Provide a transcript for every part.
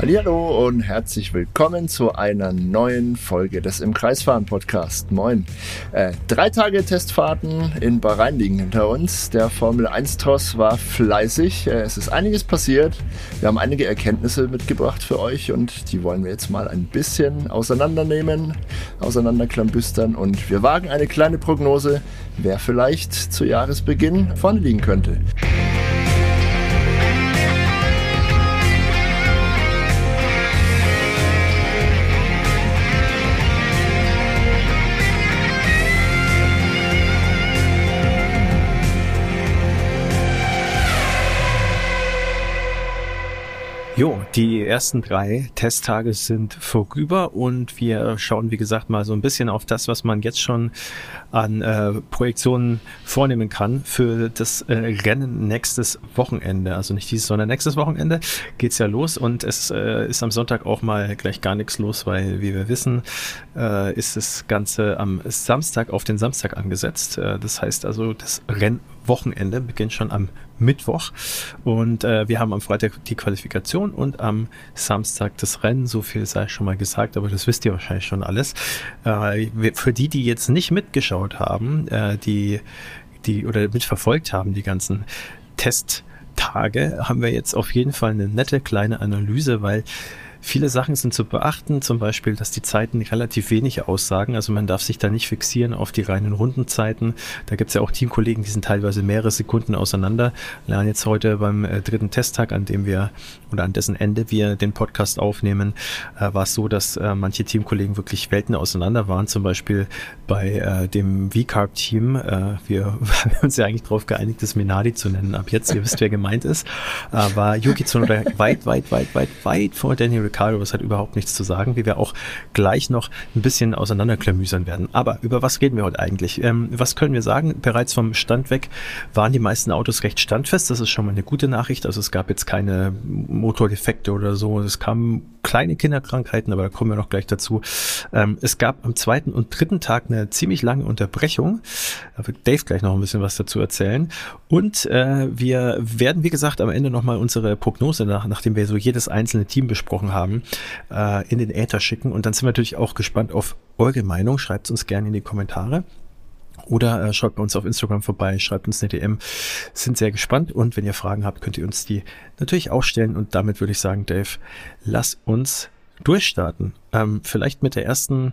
Hallo und herzlich willkommen zu einer neuen Folge des Im Kreisfahren Podcast. Moin. Äh, drei Tage Testfahrten in Bahrain liegen hinter uns. Der Formel 1 Toss war fleißig. Äh, es ist einiges passiert. Wir haben einige Erkenntnisse mitgebracht für euch und die wollen wir jetzt mal ein bisschen auseinandernehmen, auseinanderklambüstern und wir wagen eine kleine Prognose, wer vielleicht zu Jahresbeginn vorne liegen könnte. Jo, die ersten drei Testtage sind vorüber und wir schauen, wie gesagt, mal so ein bisschen auf das, was man jetzt schon an äh, Projektionen vornehmen kann für das äh, Rennen nächstes Wochenende. Also nicht dieses, sondern nächstes Wochenende geht's ja los und es äh, ist am Sonntag auch mal gleich gar nichts los, weil, wie wir wissen, äh, ist das Ganze am Samstag auf den Samstag angesetzt. Äh, das heißt also, das Rennwochenende beginnt schon am Mittwoch. Und äh, wir haben am Freitag die Qualifikation und am Samstag das Rennen. So viel sei schon mal gesagt, aber das wisst ihr wahrscheinlich schon alles. Äh, für die, die jetzt nicht mitgeschaut haben, äh, die, die oder mitverfolgt haben, die ganzen Testtage, haben wir jetzt auf jeden Fall eine nette kleine Analyse, weil Viele Sachen sind zu beachten, zum Beispiel, dass die Zeiten relativ wenig aussagen. Also man darf sich da nicht fixieren auf die reinen Rundenzeiten. Da gibt es ja auch Teamkollegen, die sind teilweise mehrere Sekunden auseinander. Lernen jetzt heute beim äh, dritten Testtag, an dem wir oder an dessen Ende wir den Podcast aufnehmen, äh, war es so, dass äh, manche Teamkollegen wirklich Welten auseinander waren. Zum Beispiel bei äh, dem V-Carb-Team. Äh, wir haben uns ja eigentlich darauf geeinigt, das Minardi zu nennen. Ab jetzt, ihr wisst, wer gemeint ist, äh, war Yuki Tsunoda weit, weit, weit, weit, weit vor Daniel Ricciardo. Das hat überhaupt nichts zu sagen, wie wir auch gleich noch ein bisschen auseinanderklamüsern werden. Aber über was reden wir heute eigentlich? Ähm, was können wir sagen? Bereits vom Stand weg waren die meisten Autos recht standfest. Das ist schon mal eine gute Nachricht. Also es gab jetzt keine Motordefekte oder so. Es kamen kleine Kinderkrankheiten, aber da kommen wir noch gleich dazu. Ähm, es gab am zweiten und dritten Tag eine ziemlich lange Unterbrechung. Da wird Dave gleich noch ein bisschen was dazu erzählen. Und äh, wir werden, wie gesagt, am Ende nochmal unsere Prognose, nach, nachdem wir so jedes einzelne Team besprochen haben, äh, in den Äther schicken. Und dann sind wir natürlich auch gespannt auf eure Meinung. Schreibt uns gerne in die Kommentare. Oder äh, schaut bei uns auf Instagram vorbei, schreibt uns eine DM. Sind sehr gespannt und wenn ihr Fragen habt, könnt ihr uns die natürlich auch stellen. Und damit würde ich sagen, Dave, lass uns durchstarten. Ähm, vielleicht mit der ersten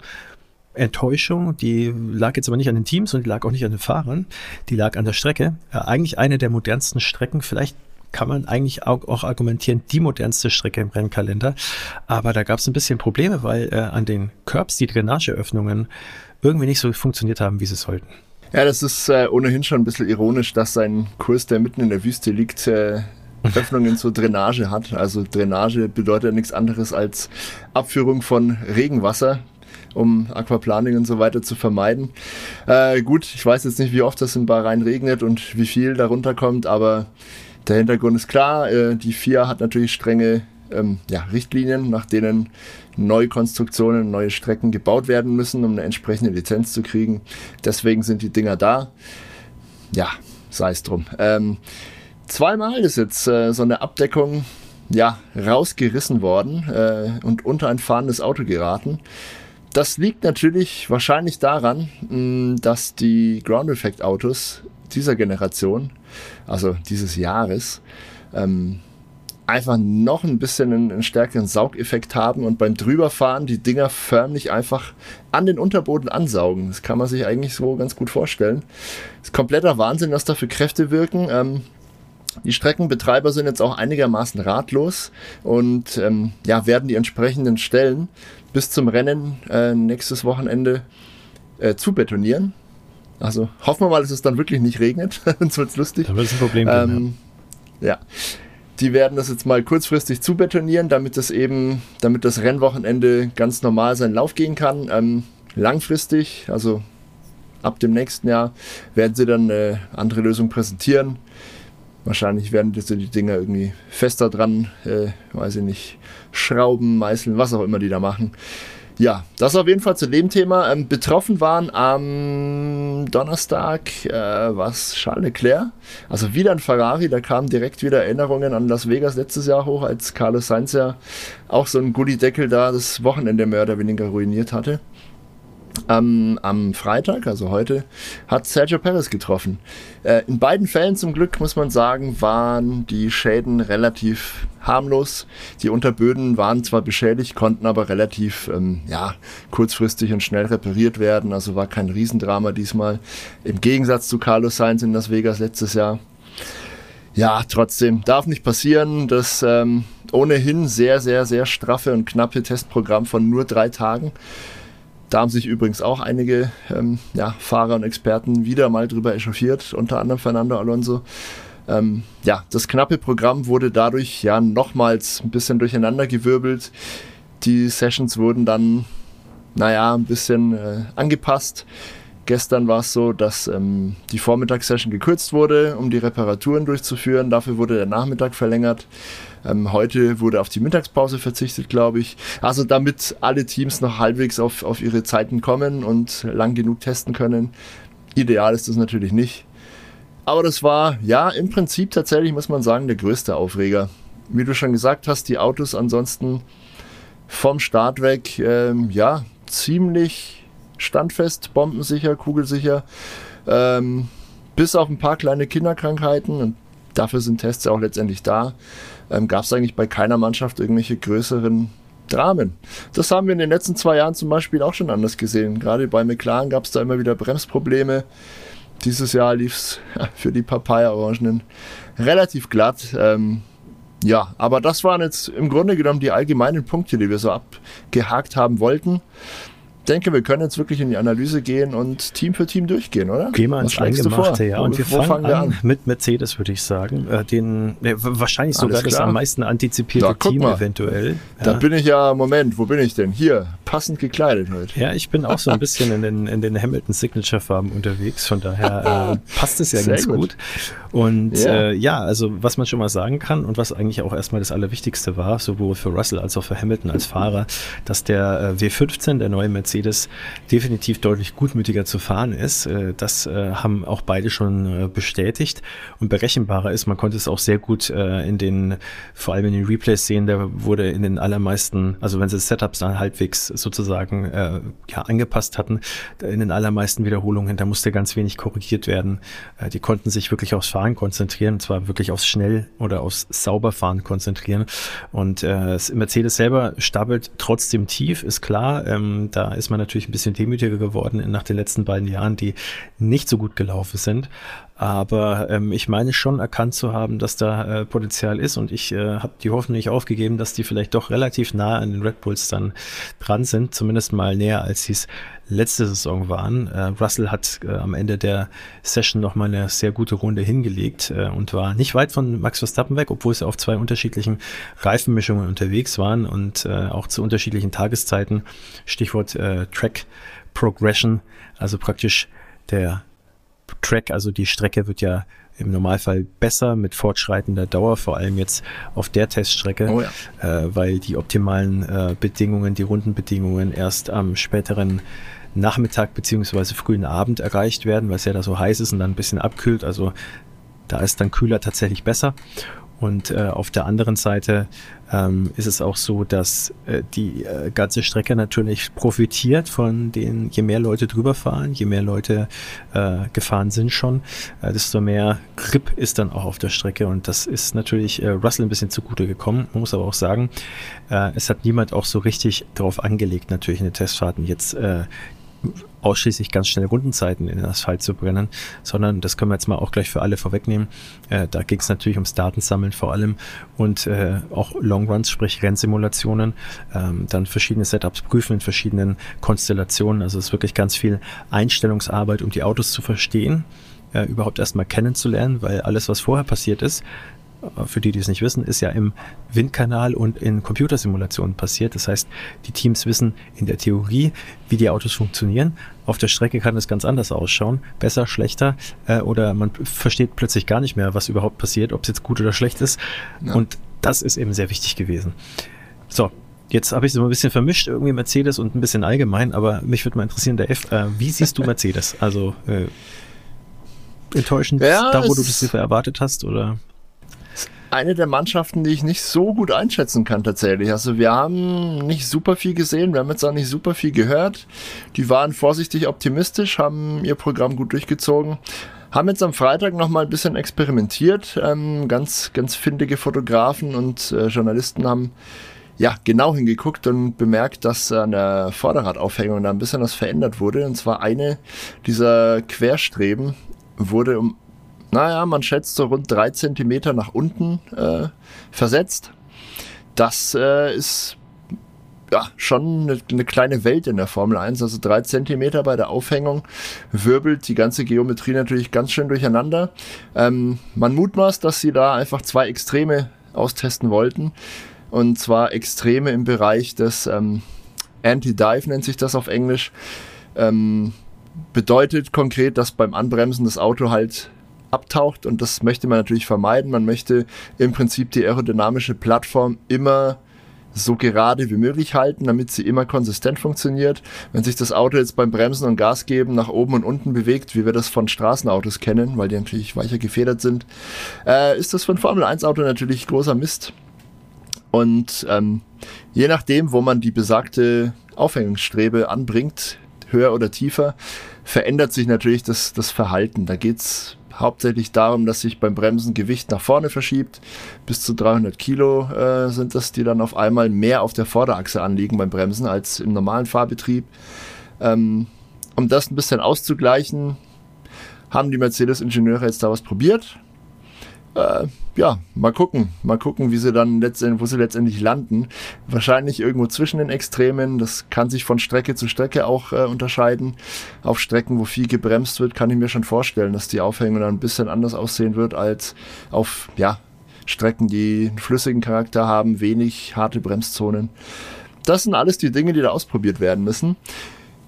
Enttäuschung, die lag jetzt aber nicht an den Teams und die lag auch nicht an den Fahrern, die lag an der Strecke. Äh, eigentlich eine der modernsten Strecken, vielleicht kann man eigentlich auch, auch, argumentieren, die modernste Strecke im Rennkalender. Aber da gab es ein bisschen Probleme, weil äh, an den Curbs die Drainageöffnungen irgendwie nicht so funktioniert haben, wie sie sollten. Ja, das ist äh, ohnehin schon ein bisschen ironisch, dass sein Kurs, der mitten in der Wüste liegt, äh, Öffnungen zur Drainage hat. Also Drainage bedeutet nichts anderes als Abführung von Regenwasser, um Aquaplaning und so weiter zu vermeiden. Äh, gut, ich weiß jetzt nicht, wie oft das in Bahrain regnet und wie viel darunter kommt, aber der Hintergrund ist klar. Äh, die FIA hat natürlich strenge ähm, ja, Richtlinien, nach denen neue Konstruktionen, neue Strecken gebaut werden müssen, um eine entsprechende Lizenz zu kriegen. Deswegen sind die Dinger da. Ja, sei es drum. Ähm, zweimal ist jetzt äh, so eine Abdeckung ja, rausgerissen worden äh, und unter ein fahrendes Auto geraten. Das liegt natürlich wahrscheinlich daran, mh, dass die Ground Effect Autos dieser Generation, also dieses Jahres, ähm, einfach noch ein bisschen einen, stärkeren Saugeffekt haben und beim Drüberfahren die Dinger förmlich einfach an den Unterboden ansaugen. Das kann man sich eigentlich so ganz gut vorstellen. Ist kompletter Wahnsinn, was da für Kräfte wirken. Ähm, die Streckenbetreiber sind jetzt auch einigermaßen ratlos und ähm, ja, werden die entsprechenden Stellen bis zum Rennen äh, nächstes Wochenende äh, zu betonieren. Also hoffen wir mal, dass es dann wirklich nicht regnet, sonst wird es lustig. Da wird es ein Problem geben. Ähm, ja. ja. Die werden das jetzt mal kurzfristig zubetonieren, damit das eben, damit das Rennwochenende ganz normal seinen Lauf gehen kann. Ähm, langfristig, also ab dem nächsten Jahr, werden sie dann eine andere Lösung präsentieren. Wahrscheinlich werden sie die Dinger irgendwie fester dran, äh, weiß ich nicht, schrauben, meißeln, was auch immer die da machen. Ja, das auf jeden Fall zu dem Thema. Ähm, betroffen waren am Donnerstag äh, was Charles Leclerc, also wieder ein Ferrari, da kamen direkt wieder Erinnerungen an Las Vegas letztes Jahr hoch, als Carlos Sainz ja auch so einen Goodie-Deckel da das Wochenende mehr oder weniger ruiniert hatte. Ähm, am Freitag, also heute, hat Sergio Perez getroffen. Äh, in beiden Fällen zum Glück, muss man sagen, waren die Schäden relativ harmlos. Die Unterböden waren zwar beschädigt, konnten aber relativ ähm, ja, kurzfristig und schnell repariert werden. Also war kein Riesendrama diesmal. Im Gegensatz zu Carlos Sainz in Las Vegas letztes Jahr. Ja, trotzdem, darf nicht passieren. Das ähm, ohnehin sehr, sehr, sehr straffe und knappe Testprogramm von nur drei Tagen da haben sich übrigens auch einige ähm, ja, Fahrer und Experten wieder mal drüber echauffiert, unter anderem Fernando Alonso. Ähm, ja, das knappe Programm wurde dadurch ja nochmals ein bisschen durcheinandergewirbelt. Die Sessions wurden dann, naja, ein bisschen äh, angepasst. Gestern war es so, dass ähm, die Vormittagssession gekürzt wurde, um die Reparaturen durchzuführen. Dafür wurde der Nachmittag verlängert. Ähm, heute wurde auf die Mittagspause verzichtet, glaube ich. Also damit alle Teams noch halbwegs auf, auf ihre Zeiten kommen und lang genug testen können. Ideal ist das natürlich nicht. Aber das war ja im Prinzip tatsächlich, muss man sagen, der größte Aufreger. Wie du schon gesagt hast, die Autos ansonsten vom Start weg, ähm, ja, ziemlich standfest, bombensicher, kugelsicher. Ähm, bis auf ein paar kleine Kinderkrankheiten und dafür sind Tests ja auch letztendlich da ähm, gab es eigentlich bei keiner Mannschaft irgendwelche größeren Dramen. Das haben wir in den letzten zwei Jahren zum Beispiel auch schon anders gesehen. Gerade bei McLaren gab es da immer wieder Bremsprobleme. Dieses Jahr lief es für die Papaya-Orangenen relativ glatt. Ähm, ja, aber das waren jetzt im Grunde genommen die allgemeinen Punkte, die wir so abgehakt haben wollten denke, wir können jetzt wirklich in die Analyse gehen und Team für Team durchgehen, oder? Gehen wir ins Eingemachte, ja. Und wir fangen, fangen wir an, an, mit Mercedes, würde ich sagen. Äh, den, äh, wahrscheinlich sogar das am meisten antizipierte da, Team mal. eventuell. Da ja. bin ich ja, Moment, wo bin ich denn? Hier, passend gekleidet heute. Ja, ich bin auch so ein bisschen in den, in den Hamilton Signature Farben unterwegs, von daher äh, passt es ja Sehr ganz gut. gut. Und ja. Äh, ja, also was man schon mal sagen kann und was eigentlich auch erstmal das Allerwichtigste war, sowohl für Russell als auch für Hamilton als Fahrer, dass der äh, W15, der neue Mercedes, Mercedes definitiv deutlich gutmütiger zu fahren ist. Äh, das äh, haben auch beide schon äh, bestätigt und berechenbarer ist. Man konnte es auch sehr gut in den, vor allem in den Replays sehen, da wurde in den allermeisten, also wenn sie Setups dann halbwegs sozusagen ja, angepasst hatten, in den allermeisten Wiederholungen, da musste ganz wenig korrigiert werden. Die konnten sich wirklich aufs Fahren konzentrieren, und zwar wirklich aufs Schnell- oder aufs Sauberfahren konzentrieren. Und Mercedes selber stapelt trotzdem tief, ist klar. Ähm, da ist ist man natürlich ein bisschen demütiger geworden nach den letzten beiden Jahren, die nicht so gut gelaufen sind. Aber ähm, ich meine schon erkannt zu haben, dass da äh, Potenzial ist und ich äh, habe die Hoffnung nicht aufgegeben, dass die vielleicht doch relativ nah an den Red Bulls dann dran sind, zumindest mal näher als sie es letzte Saison waren. Äh, Russell hat äh, am Ende der Session noch mal eine sehr gute Runde hingelegt äh, und war nicht weit von Max Verstappen weg, obwohl sie auf zwei unterschiedlichen Reifenmischungen unterwegs waren und äh, auch zu unterschiedlichen Tageszeiten. Stichwort äh, Track Progression, also praktisch der Track, also die Strecke wird ja im Normalfall besser mit fortschreitender Dauer, vor allem jetzt auf der Teststrecke, oh ja. äh, weil die optimalen äh, Bedingungen, die Rundenbedingungen erst am späteren Nachmittag beziehungsweise frühen Abend erreicht werden, weil es ja da so heiß ist und dann ein bisschen abkühlt. Also da ist dann kühler tatsächlich besser. Und äh, auf der anderen Seite ähm, ist es auch so, dass äh, die äh, ganze Strecke natürlich profitiert von den, je mehr Leute drüber fahren, je mehr Leute äh, gefahren sind schon, äh, desto mehr Grip ist dann auch auf der Strecke. Und das ist natürlich äh, Russell ein bisschen zugute gekommen. Man muss aber auch sagen, äh, es hat niemand auch so richtig darauf angelegt, natürlich in den Testfahrten jetzt äh, ausschließlich ganz schnell Rundenzeiten in den Asphalt zu brennen, sondern das können wir jetzt mal auch gleich für alle vorwegnehmen. Äh, da ging es natürlich ums Datensammeln vor allem und äh, auch Longruns, sprich Rennsimulationen, ähm, dann verschiedene Setups prüfen in verschiedenen Konstellationen. Also es ist wirklich ganz viel Einstellungsarbeit, um die Autos zu verstehen äh, überhaupt erstmal kennenzulernen, weil alles, was vorher passiert ist, für die, die es nicht wissen, ist ja im Windkanal und in Computersimulationen passiert. Das heißt, die Teams wissen in der Theorie, wie die Autos funktionieren. Auf der Strecke kann es ganz anders ausschauen. Besser, schlechter äh, oder man versteht plötzlich gar nicht mehr, was überhaupt passiert, ob es jetzt gut oder schlecht ist. Ja. Und das ist eben sehr wichtig gewesen. So, Jetzt habe ich so ein bisschen vermischt, irgendwie Mercedes und ein bisschen allgemein, aber mich würde mal interessieren, der F, äh, wie siehst du Mercedes? Also äh, enttäuschend ja, da, wo du das erwartet hast, oder? Eine der Mannschaften, die ich nicht so gut einschätzen kann tatsächlich. Also wir haben nicht super viel gesehen, wir haben jetzt auch nicht super viel gehört. Die waren vorsichtig optimistisch, haben ihr Programm gut durchgezogen. Haben jetzt am Freitag nochmal ein bisschen experimentiert. Ähm, ganz, ganz findige Fotografen und äh, Journalisten haben ja, genau hingeguckt und bemerkt, dass an der Vorderradaufhängung da ein bisschen was verändert wurde. Und zwar eine dieser Querstreben wurde um, naja, man schätzt so rund drei Zentimeter nach unten äh, versetzt. Das äh, ist ja, schon eine, eine, kleine Welt in der Formel 1. Also drei Zentimeter bei der Aufhängung wirbelt die ganze Geometrie natürlich ganz schön durcheinander. Ähm, man mutmaßt, dass sie da einfach zwei Extreme austesten wollten. Und zwar Extreme im Bereich des ähm, Anti-Dive nennt sich das auf Englisch. Ähm, bedeutet konkret, dass beim Anbremsen das Auto halt abtaucht und das möchte man natürlich vermeiden. Man möchte im Prinzip die aerodynamische Plattform immer so gerade wie möglich halten, damit sie immer konsistent funktioniert. Wenn sich das Auto jetzt beim Bremsen und Gas geben nach oben und unten bewegt, wie wir das von Straßenautos kennen, weil die natürlich weicher gefedert sind, äh, ist das für ein Formel 1 Auto natürlich großer Mist. Und ähm, je nachdem, wo man die besagte Aufhängungsstrebe anbringt, höher oder tiefer, verändert sich natürlich das, das Verhalten. Da geht es hauptsächlich darum, dass sich beim Bremsen Gewicht nach vorne verschiebt. Bis zu 300 Kilo äh, sind das, die dann auf einmal mehr auf der Vorderachse anliegen beim Bremsen als im normalen Fahrbetrieb. Ähm, um das ein bisschen auszugleichen, haben die Mercedes-Ingenieure jetzt da was probiert äh, ja, mal gucken. Mal gucken, wie sie dann letztendlich, wo sie letztendlich landen. Wahrscheinlich irgendwo zwischen den Extremen. Das kann sich von Strecke zu Strecke auch äh, unterscheiden. Auf Strecken, wo viel gebremst wird, kann ich mir schon vorstellen, dass die Aufhängung dann ein bisschen anders aussehen wird als auf, ja, Strecken, die einen flüssigen Charakter haben, wenig harte Bremszonen. Das sind alles die Dinge, die da ausprobiert werden müssen.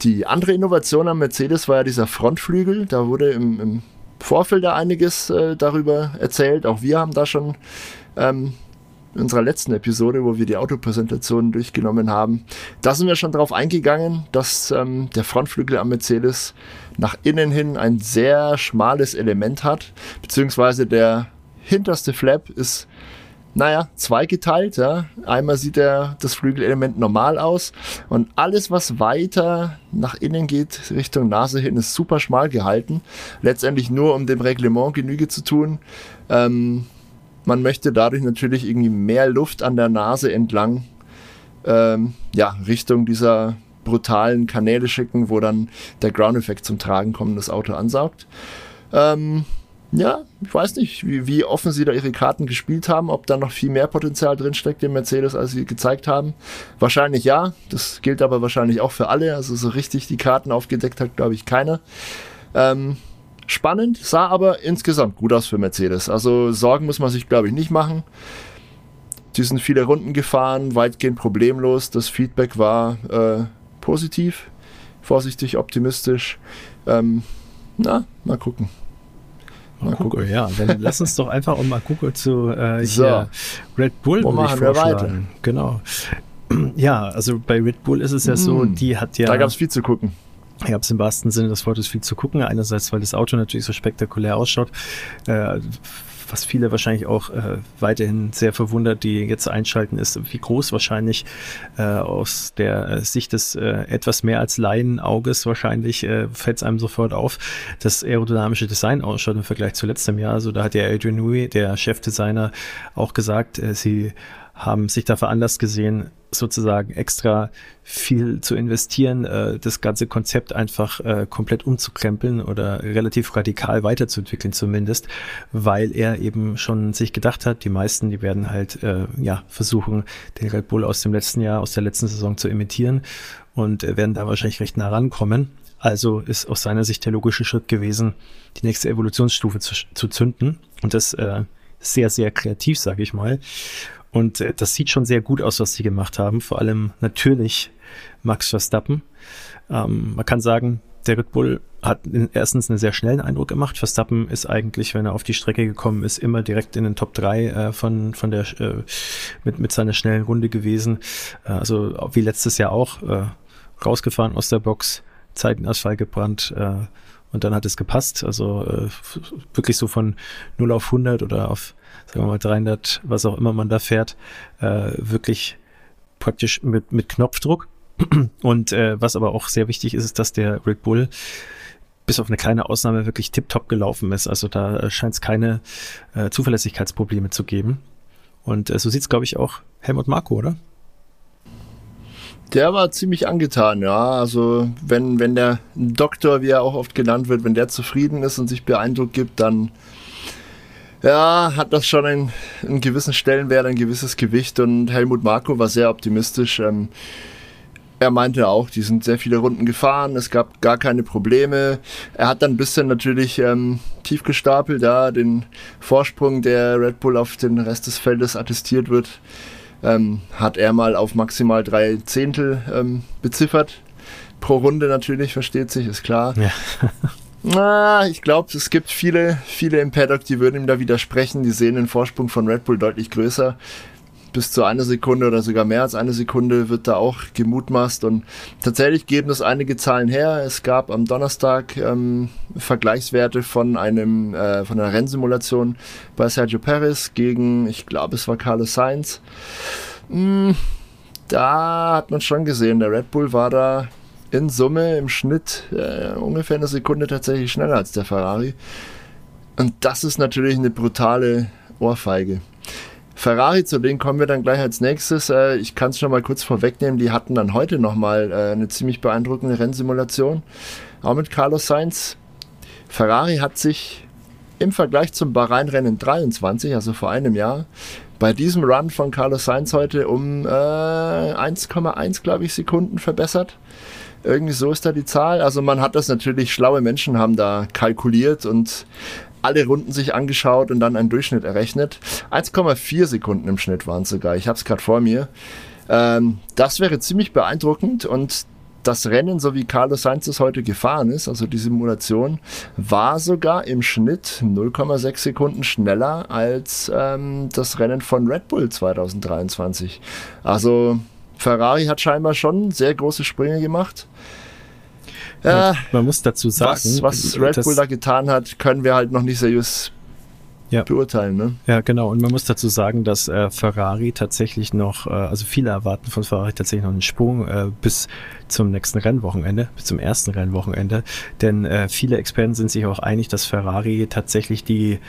Die andere Innovation am Mercedes war ja dieser Frontflügel. Da wurde im, im Vorfeld da einiges äh, darüber erzählt. Auch wir haben da schon ähm, in unserer letzten Episode, wo wir die Autopräsentation durchgenommen haben, da sind wir schon darauf eingegangen, dass ähm, der Frontflügel am Mercedes nach innen hin ein sehr schmales Element hat, beziehungsweise der hinterste Flap ist naja, zweigeteilt. Ja. Einmal sieht der, das Flügelelement normal aus und alles, was weiter nach innen geht, Richtung Nase hin, ist super schmal gehalten. Letztendlich nur, um dem Reglement Genüge zu tun. Ähm, man möchte dadurch natürlich irgendwie mehr Luft an der Nase entlang, ähm, ja, Richtung dieser brutalen Kanäle schicken, wo dann der Ground-Effekt zum Tragen kommt, das Auto ansaugt. Ähm, ja, ich weiß nicht, wie, wie offen sie da ihre Karten gespielt haben, ob da noch viel mehr Potenzial drinsteckt im Mercedes, als sie gezeigt haben. Wahrscheinlich ja, das gilt aber wahrscheinlich auch für alle. Also so richtig die Karten aufgedeckt hat, glaube ich, keiner. Ähm, spannend, sah aber insgesamt gut aus für Mercedes. Also Sorgen muss man sich, glaube ich, nicht machen. Die sind viele Runden gefahren, weitgehend problemlos. Das Feedback war äh, positiv, vorsichtig, optimistisch. Ähm, na, mal gucken. Mal gucken, ja. Dann lass uns doch einfach mal gucken zu äh, so. Red Bull. Wo machen wir weiter? Genau. Ja, also bei Red Bull ist es ja so, mm. die hat ja. Da gab es viel zu gucken. Da gab es im wahrsten Sinne des Wortes viel zu gucken. Einerseits, weil das Auto natürlich so spektakulär ausschaut. Äh, was viele wahrscheinlich auch äh, weiterhin sehr verwundert, die jetzt einschalten, ist, wie groß wahrscheinlich äh, aus der äh, Sicht des äh, etwas mehr als Laienauges wahrscheinlich äh, fällt es einem sofort auf, das aerodynamische Design ausschaut im Vergleich zu letztem Jahr. Also da hat der Adrian Newey, der Chefdesigner, auch gesagt, äh, sie haben sich da veranlasst gesehen, sozusagen extra viel zu investieren, äh, das ganze Konzept einfach äh, komplett umzukrempeln oder relativ radikal weiterzuentwickeln zumindest, weil er eben schon sich gedacht hat, die meisten, die werden halt äh, ja versuchen, den Red Bull aus dem letzten Jahr, aus der letzten Saison zu imitieren und äh, werden da wahrscheinlich recht nah rankommen. Also ist aus seiner Sicht der logische Schritt gewesen, die nächste Evolutionsstufe zu, zu zünden und das äh, sehr, sehr kreativ, sage ich mal. Und äh, das sieht schon sehr gut aus, was sie gemacht haben. Vor allem natürlich Max Verstappen. Ähm, man kann sagen, der Red Bull hat erstens einen sehr schnellen Eindruck gemacht. Verstappen ist eigentlich, wenn er auf die Strecke gekommen ist, immer direkt in den Top 3 äh, von, von der, äh, mit, mit seiner schnellen Runde gewesen. Äh, also wie letztes Jahr auch, äh, rausgefahren aus der Box, Zeitenausfall gebrannt, äh, und dann hat es gepasst. Also äh, wirklich so von 0 auf 100 oder auf, sagen wir mal, 300, was auch immer man da fährt, äh, wirklich praktisch mit, mit Knopfdruck. Und äh, was aber auch sehr wichtig ist, ist, dass der Red Bull bis auf eine kleine Ausnahme wirklich tiptop gelaufen ist. Also da scheint es keine äh, Zuverlässigkeitsprobleme zu geben. Und äh, so sieht es, glaube ich, auch Helmut Marko, oder? Der war ziemlich angetan, ja. Also wenn, wenn der Doktor, wie er auch oft genannt wird, wenn der zufrieden ist und sich beeindruckt gibt, dann ja, hat das schon einen, einen gewissen Stellenwert, ein gewisses Gewicht und Helmut Marko war sehr optimistisch. Ähm, er meinte auch, die sind sehr viele Runden gefahren, es gab gar keine Probleme. Er hat dann ein bisschen natürlich ähm, tief gestapelt, ja, den Vorsprung, der Red Bull auf den Rest des Feldes attestiert wird, ähm, hat er mal auf maximal drei Zehntel ähm, beziffert. Pro Runde natürlich, versteht sich, ist klar. Ja. Na, ich glaube, es gibt viele, viele im Paddock, die würden ihm da widersprechen. Die sehen den Vorsprung von Red Bull deutlich größer bis zu einer Sekunde oder sogar mehr als eine Sekunde wird da auch gemutmaßt und tatsächlich geben das einige Zahlen her. Es gab am Donnerstag ähm, Vergleichswerte von einem äh, von einer Rennsimulation bei Sergio Perez gegen, ich glaube, es war Carlos Sainz. Mm, da hat man schon gesehen, der Red Bull war da in Summe im Schnitt äh, ungefähr eine Sekunde tatsächlich schneller als der Ferrari. Und das ist natürlich eine brutale Ohrfeige. Ferrari, zu denen kommen wir dann gleich als nächstes. Äh, ich kann es schon mal kurz vorwegnehmen, die hatten dann heute nochmal äh, eine ziemlich beeindruckende Rennsimulation, auch mit Carlos Sainz. Ferrari hat sich im Vergleich zum Bahrain-Rennen 23, also vor einem Jahr, bei diesem Run von Carlos Sainz heute um äh, 1,1, glaube ich, Sekunden verbessert. Irgendwie so ist da die Zahl. Also man hat das natürlich, schlaue Menschen haben da kalkuliert und alle Runden sich angeschaut und dann einen Durchschnitt errechnet. 1,4 Sekunden im Schnitt waren es sogar. Ich habe es gerade vor mir. Ähm, das wäre ziemlich beeindruckend und das Rennen, so wie Carlos Sainz es heute gefahren ist, also die Simulation, war sogar im Schnitt 0,6 Sekunden schneller als ähm, das Rennen von Red Bull 2023. Also Ferrari hat scheinbar schon sehr große Sprünge gemacht. Ja, man muss dazu sagen, was, was Red Bull da getan hat, können wir halt noch nicht seriös ja. beurteilen. Ne? Ja, genau. Und man muss dazu sagen, dass äh, Ferrari tatsächlich noch, äh, also viele erwarten von Ferrari tatsächlich noch einen Sprung äh, bis zum nächsten Rennwochenende, bis zum ersten Rennwochenende. Denn äh, viele Experten sind sich auch einig, dass Ferrari tatsächlich die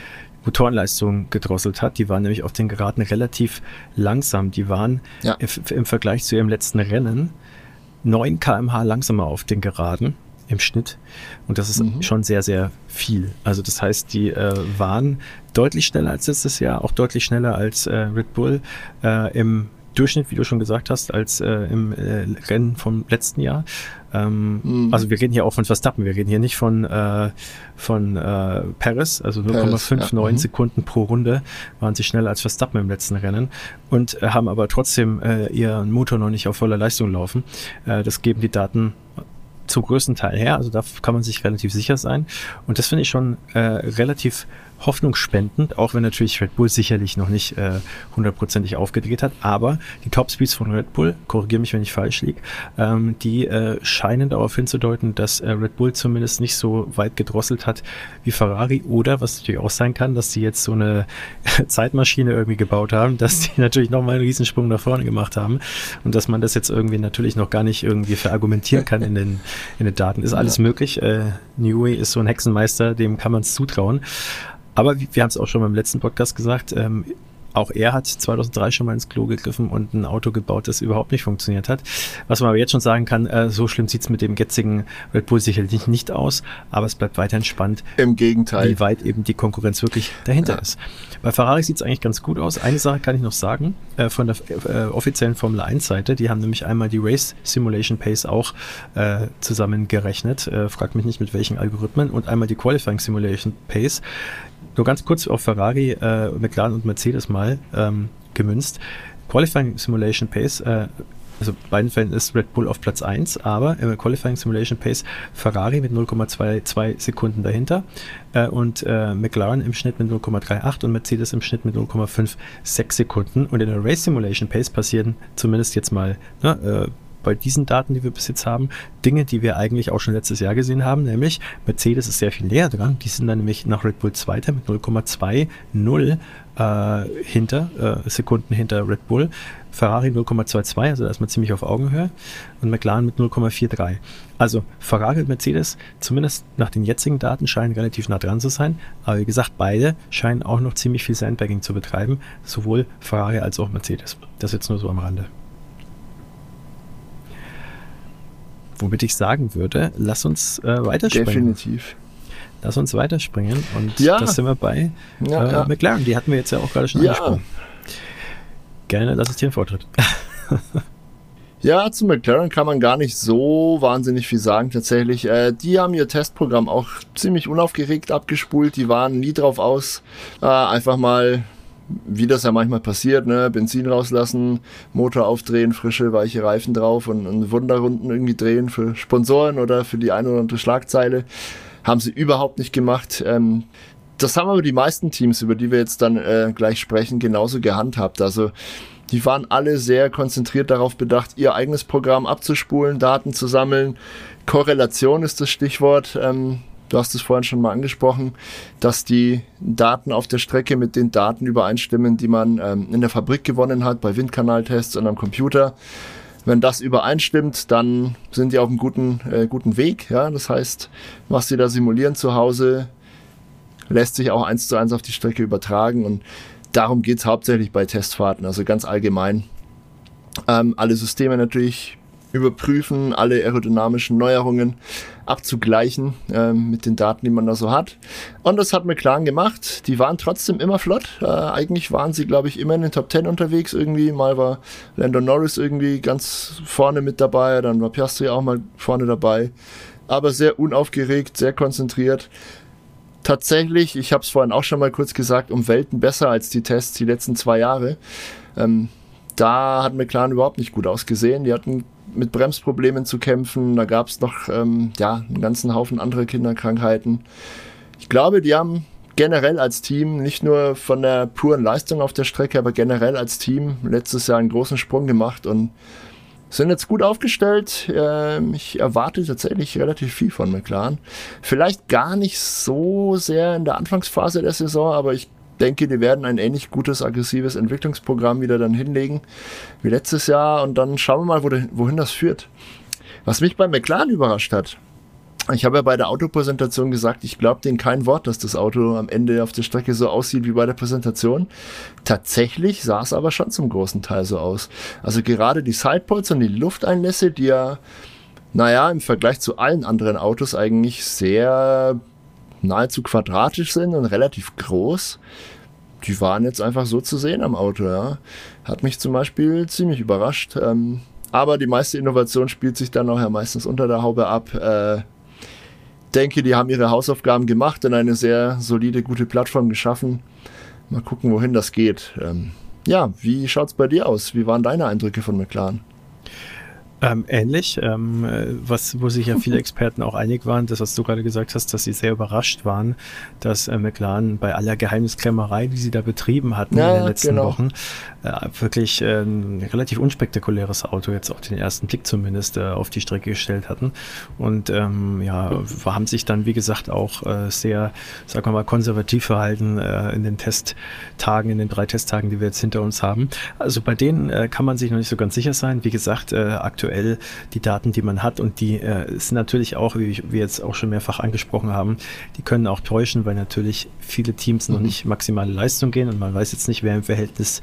Motorenleistung gedrosselt hat. Die waren nämlich auf den Geraden relativ langsam. Die waren ja. im Vergleich zu ihrem letzten Rennen 9 kmh langsamer auf den Geraden im Schnitt. Und das ist mhm. schon sehr, sehr viel. Also das heißt, die äh, waren deutlich schneller als letztes Jahr, auch deutlich schneller als äh, Red Bull äh, im Durchschnitt, wie du schon gesagt hast, als äh, im äh, Rennen vom letzten Jahr. Ähm, mhm. Also wir reden hier auch von Verstappen, wir reden hier nicht von, äh, von äh, Paris, also 0,59 ja. Mhm. Sekunden pro Runde waren sie schneller als Verstappen im letzten Rennen und äh, haben aber trotzdem äh, ihren Motor noch nicht auf voller Leistung laufen. Äh, das geben die Daten zum größten Teil her, also da kann man sich relativ sicher sein. Und das finde ich schon äh, relativ hoffnungsspendend, auch wenn natürlich Red Bull sicherlich noch nicht äh, hundertprozentig aufgedreht hat. Aber die Topspeeds von Red Bull, korrigiere mich, wenn ich falsch liege, ähm, die äh, scheinen darauf hinzudeuten, dass äh, Red Bull zumindest nicht so weit gedrosselt hat wie Ferrari oder, was natürlich auch sein kann, dass sie jetzt so eine Zeitmaschine irgendwie gebaut haben, dass die natürlich nochmal einen Riesensprung nach vorne gemacht haben und dass man das jetzt irgendwie natürlich noch gar nicht irgendwie verargumentieren kann in den, in den Daten. Ist alles möglich. Äh, Newey ist so ein Hexenmeister, dem kann man es zutrauen. Aber wir haben es auch schon beim letzten Podcast gesagt, ähm, auch er hat 2003 schon mal ins Klo gegriffen und ein Auto gebaut, das überhaupt nicht funktioniert hat. Was man aber jetzt schon sagen kann, äh, so schlimm sieht es mit dem jetzigen Red Bull sicherlich nicht aus, aber es bleibt weiterhin spannend. Im Gegenteil. Wie weit eben die Konkurrenz wirklich dahinter ja. ist. Bei Ferrari sieht es eigentlich ganz gut aus. Eine Sache kann ich noch sagen, äh, von der äh, offiziellen Formel 1 Seite, die haben nämlich einmal die Race Simulation Pace auch äh, zusammengerechnet. Äh, fragt mich nicht mit welchen Algorithmen und einmal die Qualifying Simulation Pace. Nur ganz kurz auf Ferrari, äh, McLaren und Mercedes mal ähm, gemünzt. Qualifying Simulation Pace äh, Also beiden Fällen ist Red Bull auf Platz 1, aber im Qualifying Simulation Pace Ferrari mit 0,22 Sekunden dahinter äh, und äh, McLaren im Schnitt mit 0,38 und Mercedes im Schnitt mit 0,56 Sekunden. Und in der Race Simulation Pace passieren zumindest jetzt mal ne, äh, bei diesen Daten, die wir bis jetzt haben, Dinge, die wir eigentlich auch schon letztes Jahr gesehen haben, nämlich Mercedes ist sehr viel näher dran. Die sind dann nämlich nach Red Bull Zweiter mit 0,20 äh, hinter, äh, Sekunden hinter Red Bull. Ferrari 0,22, also da ist man ziemlich auf Augenhöhe. Und McLaren mit 0,43. Also Ferrari und Mercedes, zumindest nach den jetzigen Daten, scheinen relativ nah dran zu sein. Aber wie gesagt, beide scheinen auch noch ziemlich viel Sandbagging zu betreiben. Sowohl Ferrari als auch Mercedes. Das jetzt nur so am Rande. Womit ich sagen würde, lass uns äh, weiterspringen. Definitiv. Lass uns weiterspringen und ja. da sind wir bei ja, äh, ja. McLaren. Die hatten wir jetzt ja auch gerade schon Ja. angesprochen. Gerne, lass es dir einen Vortritt. Ja, zu McLaren kann man gar nicht so wahnsinnig viel sagen tatsächlich. Äh, die haben ihr Testprogramm auch ziemlich unaufgeregt abgespult. Die waren nie drauf aus, äh, einfach mal, wie das ja manchmal passiert, ne, Benzin rauslassen, Motor aufdrehen, frische, weiche Reifen drauf und, und Wunderrunden irgendwie drehen für Sponsoren oder für die eine oder andere Schlagzeile. Haben sie überhaupt nicht gemacht. Ähm, das haben aber die meisten Teams, über die wir jetzt dann äh, gleich sprechen, genauso gehandhabt. Also die waren alle sehr konzentriert darauf bedacht, ihr eigenes Programm abzuspulen, Daten zu sammeln. Korrelation ist das Stichwort. Ähm, du hast es vorhin schon mal angesprochen, dass die Daten auf der Strecke mit den Daten übereinstimmen, die man ähm, in der Fabrik gewonnen hat, bei Windkanaltests und am Computer. Wenn das übereinstimmt, dann sind die auf einem guten, äh, guten Weg. Ja? Das heißt, was sie da simulieren zu Hause, lässt sich auch eins zu eins auf die Strecke übertragen und darum geht es hauptsächlich bei Testfahrten, also ganz allgemein. Ähm, alle Systeme natürlich überprüfen, alle aerodynamischen Neuerungen abzugleichen ähm, mit den Daten, die man da so hat. Und das hat McLaren gemacht. Die waren trotzdem immer flott. Äh, eigentlich waren sie, glaube ich, immer in den Top 10 unterwegs irgendwie. Mal war Lando Norris irgendwie ganz vorne mit dabei, dann war Piastri auch mal vorne dabei. Aber sehr unaufgeregt, sehr konzentriert tatsächlich, ich habe es vorhin auch schon mal kurz gesagt, um Welten besser als die Tests die letzten zwei Jahre. Ähm, da hat McLaren überhaupt nicht gut ausgesehen. Die hatten mit Bremsproblemen zu kämpfen. Da gab es noch ähm, ja, einen ganzen Haufen andere Kinderkrankheiten. Ich glaube, die haben generell als Team, nicht nur von der puren Leistung auf der Strecke, aber generell als Team letztes Jahr einen großen Sprung gemacht und sind jetzt gut aufgestellt. Ähm, ich erwarte tatsächlich relativ viel von McLaren. Vielleicht gar nicht so sehr in der Anfangsphase der Saison, aber ich denke, die werden ein ähnlich gutes, aggressives Entwicklungsprogramm wieder dann hinlegen wie letztes Jahr und dann schauen wir mal, wohin das führt. Was mich bei McLaren überrascht hat, ich habe ja bei der Autopräsentation gesagt, ich glaube denen kein Wort, dass das Auto am Ende auf der Strecke so aussieht wie bei der Präsentation. Tatsächlich sah es aber schon zum großen Teil so aus. Also gerade die Sidepods und die Lufteinlässe, die ja, naja, im Vergleich zu allen anderen Autos eigentlich sehr nahezu quadratisch sind und relativ groß, die waren jetzt einfach so zu sehen am Auto, ja. Hat mich zum Beispiel ziemlich überrascht. Ähm, aber die meiste Innovation spielt sich dann auch ja meistens unter der Haube ab. Äh, denke, die haben ihre Hausaufgaben gemacht und eine sehr solide, gute Plattform geschaffen. Mal gucken, wohin das geht. Ähm, ja, wie schaut's bei dir aus? Wie waren deine Eindrücke von McLaren? Ähm, ähnlich, ähm, was, wo sich ja viele Experten auch einig waren, das, was du gerade gesagt hast, dass sie sehr überrascht waren, dass äh, McLaren bei aller Geheimnisklemmerei, die sie da betrieben hatten Ja, in den letzten genau. Wochen, äh, wirklich äh, ein relativ unspektakuläres Auto jetzt auf den ersten Blick zumindest äh, auf die Strecke gestellt hatten. Und ähm, ja, haben sich dann, wie gesagt, auch äh, sehr, sagen wir mal, konservativ verhalten äh, in den Testtagen, in den drei Testtagen, die wir jetzt hinter uns haben. Also bei denen äh, kann man sich noch nicht so ganz sicher sein. Wie gesagt, äh, aktuell die Daten, die man hat und die äh, sind natürlich auch, wie wir jetzt auch schon mehrfach angesprochen haben, die können auch täuschen, weil natürlich viele Teams noch Mhm. nicht maximale Leistung gehen und man weiß jetzt nicht, wer im Verhältnis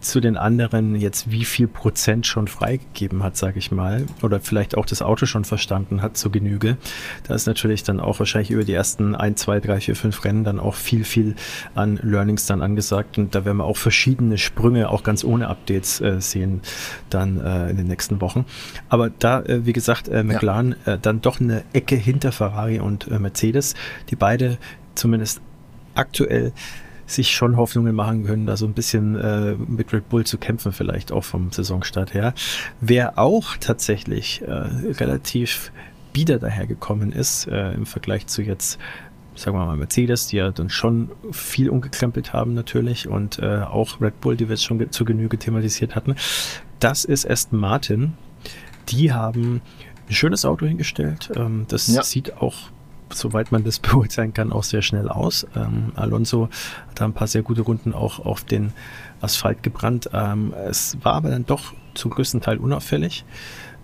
zu den anderen jetzt wie viel Prozent schon freigegeben hat, sage ich mal, oder vielleicht auch das Auto schon verstanden hat zur Genüge. Da ist natürlich dann auch wahrscheinlich über die ersten 1, 2, 3, 4, 5 Rennen dann auch viel, viel an Learnings dann angesagt und da werden wir auch verschiedene Sprünge auch ganz ohne Updates äh, sehen dann äh, in den nächsten Wochen. Aber da, äh, wie gesagt, äh, McLaren äh, dann doch eine Ecke hinter Ferrari und äh, Mercedes, die beide zumindest aktuell sich schon Hoffnungen machen können, da so ein bisschen äh, mit Red Bull zu kämpfen, vielleicht auch vom Saisonstart her. Wer auch tatsächlich äh, relativ bieder dahergekommen ist, äh, im Vergleich zu jetzt sagen wir mal Mercedes, die ja dann schon viel umgekrempelt haben natürlich und äh, auch Red Bull, die wir jetzt schon zu Genüge thematisiert hatten. Das ist Aston Martin. Die haben ein schönes Auto hingestellt. Ähm, das ja. sieht auch soweit man das beurteilen kann, auch sehr schnell aus. Ähm, Alonso hat da ein paar sehr gute Runden auch auf den Asphalt gebrannt. Ähm, es war aber dann doch zum größten Teil unauffällig.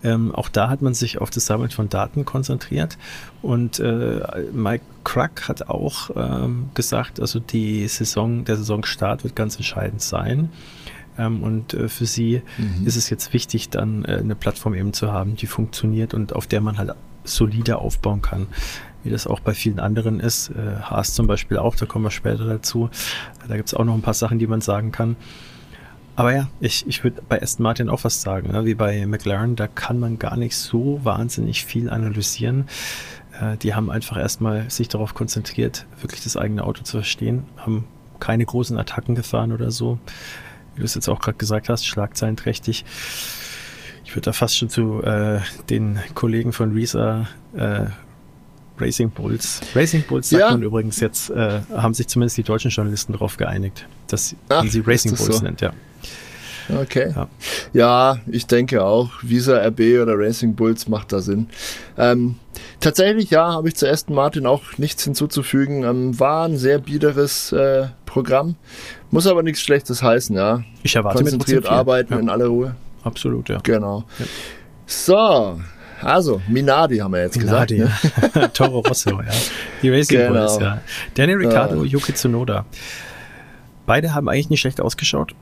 Ähm, auch da hat man sich auf das Sammeln von Daten konzentriert. Und äh, Mike Crack hat auch ähm, gesagt, also die Saison, der Saisonstart wird ganz entscheidend sein. Ähm, und äh, für sie mhm. ist es jetzt wichtig, dann äh, eine Plattform eben zu haben, die funktioniert und auf der man halt solide aufbauen kann. Wie das auch bei vielen anderen ist. Äh, Haas zum Beispiel auch, da kommen wir später dazu. Da gibt es auch noch ein paar Sachen, die man sagen kann. Aber ja, ich, ich würde bei Aston Martin auch was sagen, ne? wie bei McLaren, da kann man gar nicht so wahnsinnig viel analysieren. Äh, die haben einfach erstmal sich darauf konzentriert, wirklich das eigene Auto zu verstehen, haben keine großen Attacken gefahren oder so wie du es jetzt auch gerade gesagt hast, schlagzeilenträchtig. Ich würde da fast schon zu äh, den Kollegen von Risa äh, Racing Bulls. Racing Bulls sagt ja. man übrigens jetzt, äh, haben sich zumindest die deutschen Journalisten darauf geeinigt, dass man sie Racing Bulls so? nennt, ja. Okay. Ja. ja. ich denke auch. Visa RB oder Racing Bulls macht da Sinn. Ähm, tatsächlich, ja, habe ich zu Aston Martin auch nichts hinzuzufügen. Ähm, war ein sehr biederes äh, Programm. Muss aber nichts Schlechtes heißen, ja. Ich erwarte Konzentriert arbeiten ja. in aller Ruhe. Absolut, ja. Genau. Ja. So, also, Minardi haben wir jetzt Minardi, gesagt. Ne? Toro Rosso, ja. Die Racing genau. Bulls, ja. Daniel Ricciardo, uh. Yuki Tsunoda. Beide haben eigentlich nicht schlecht ausgeschaut.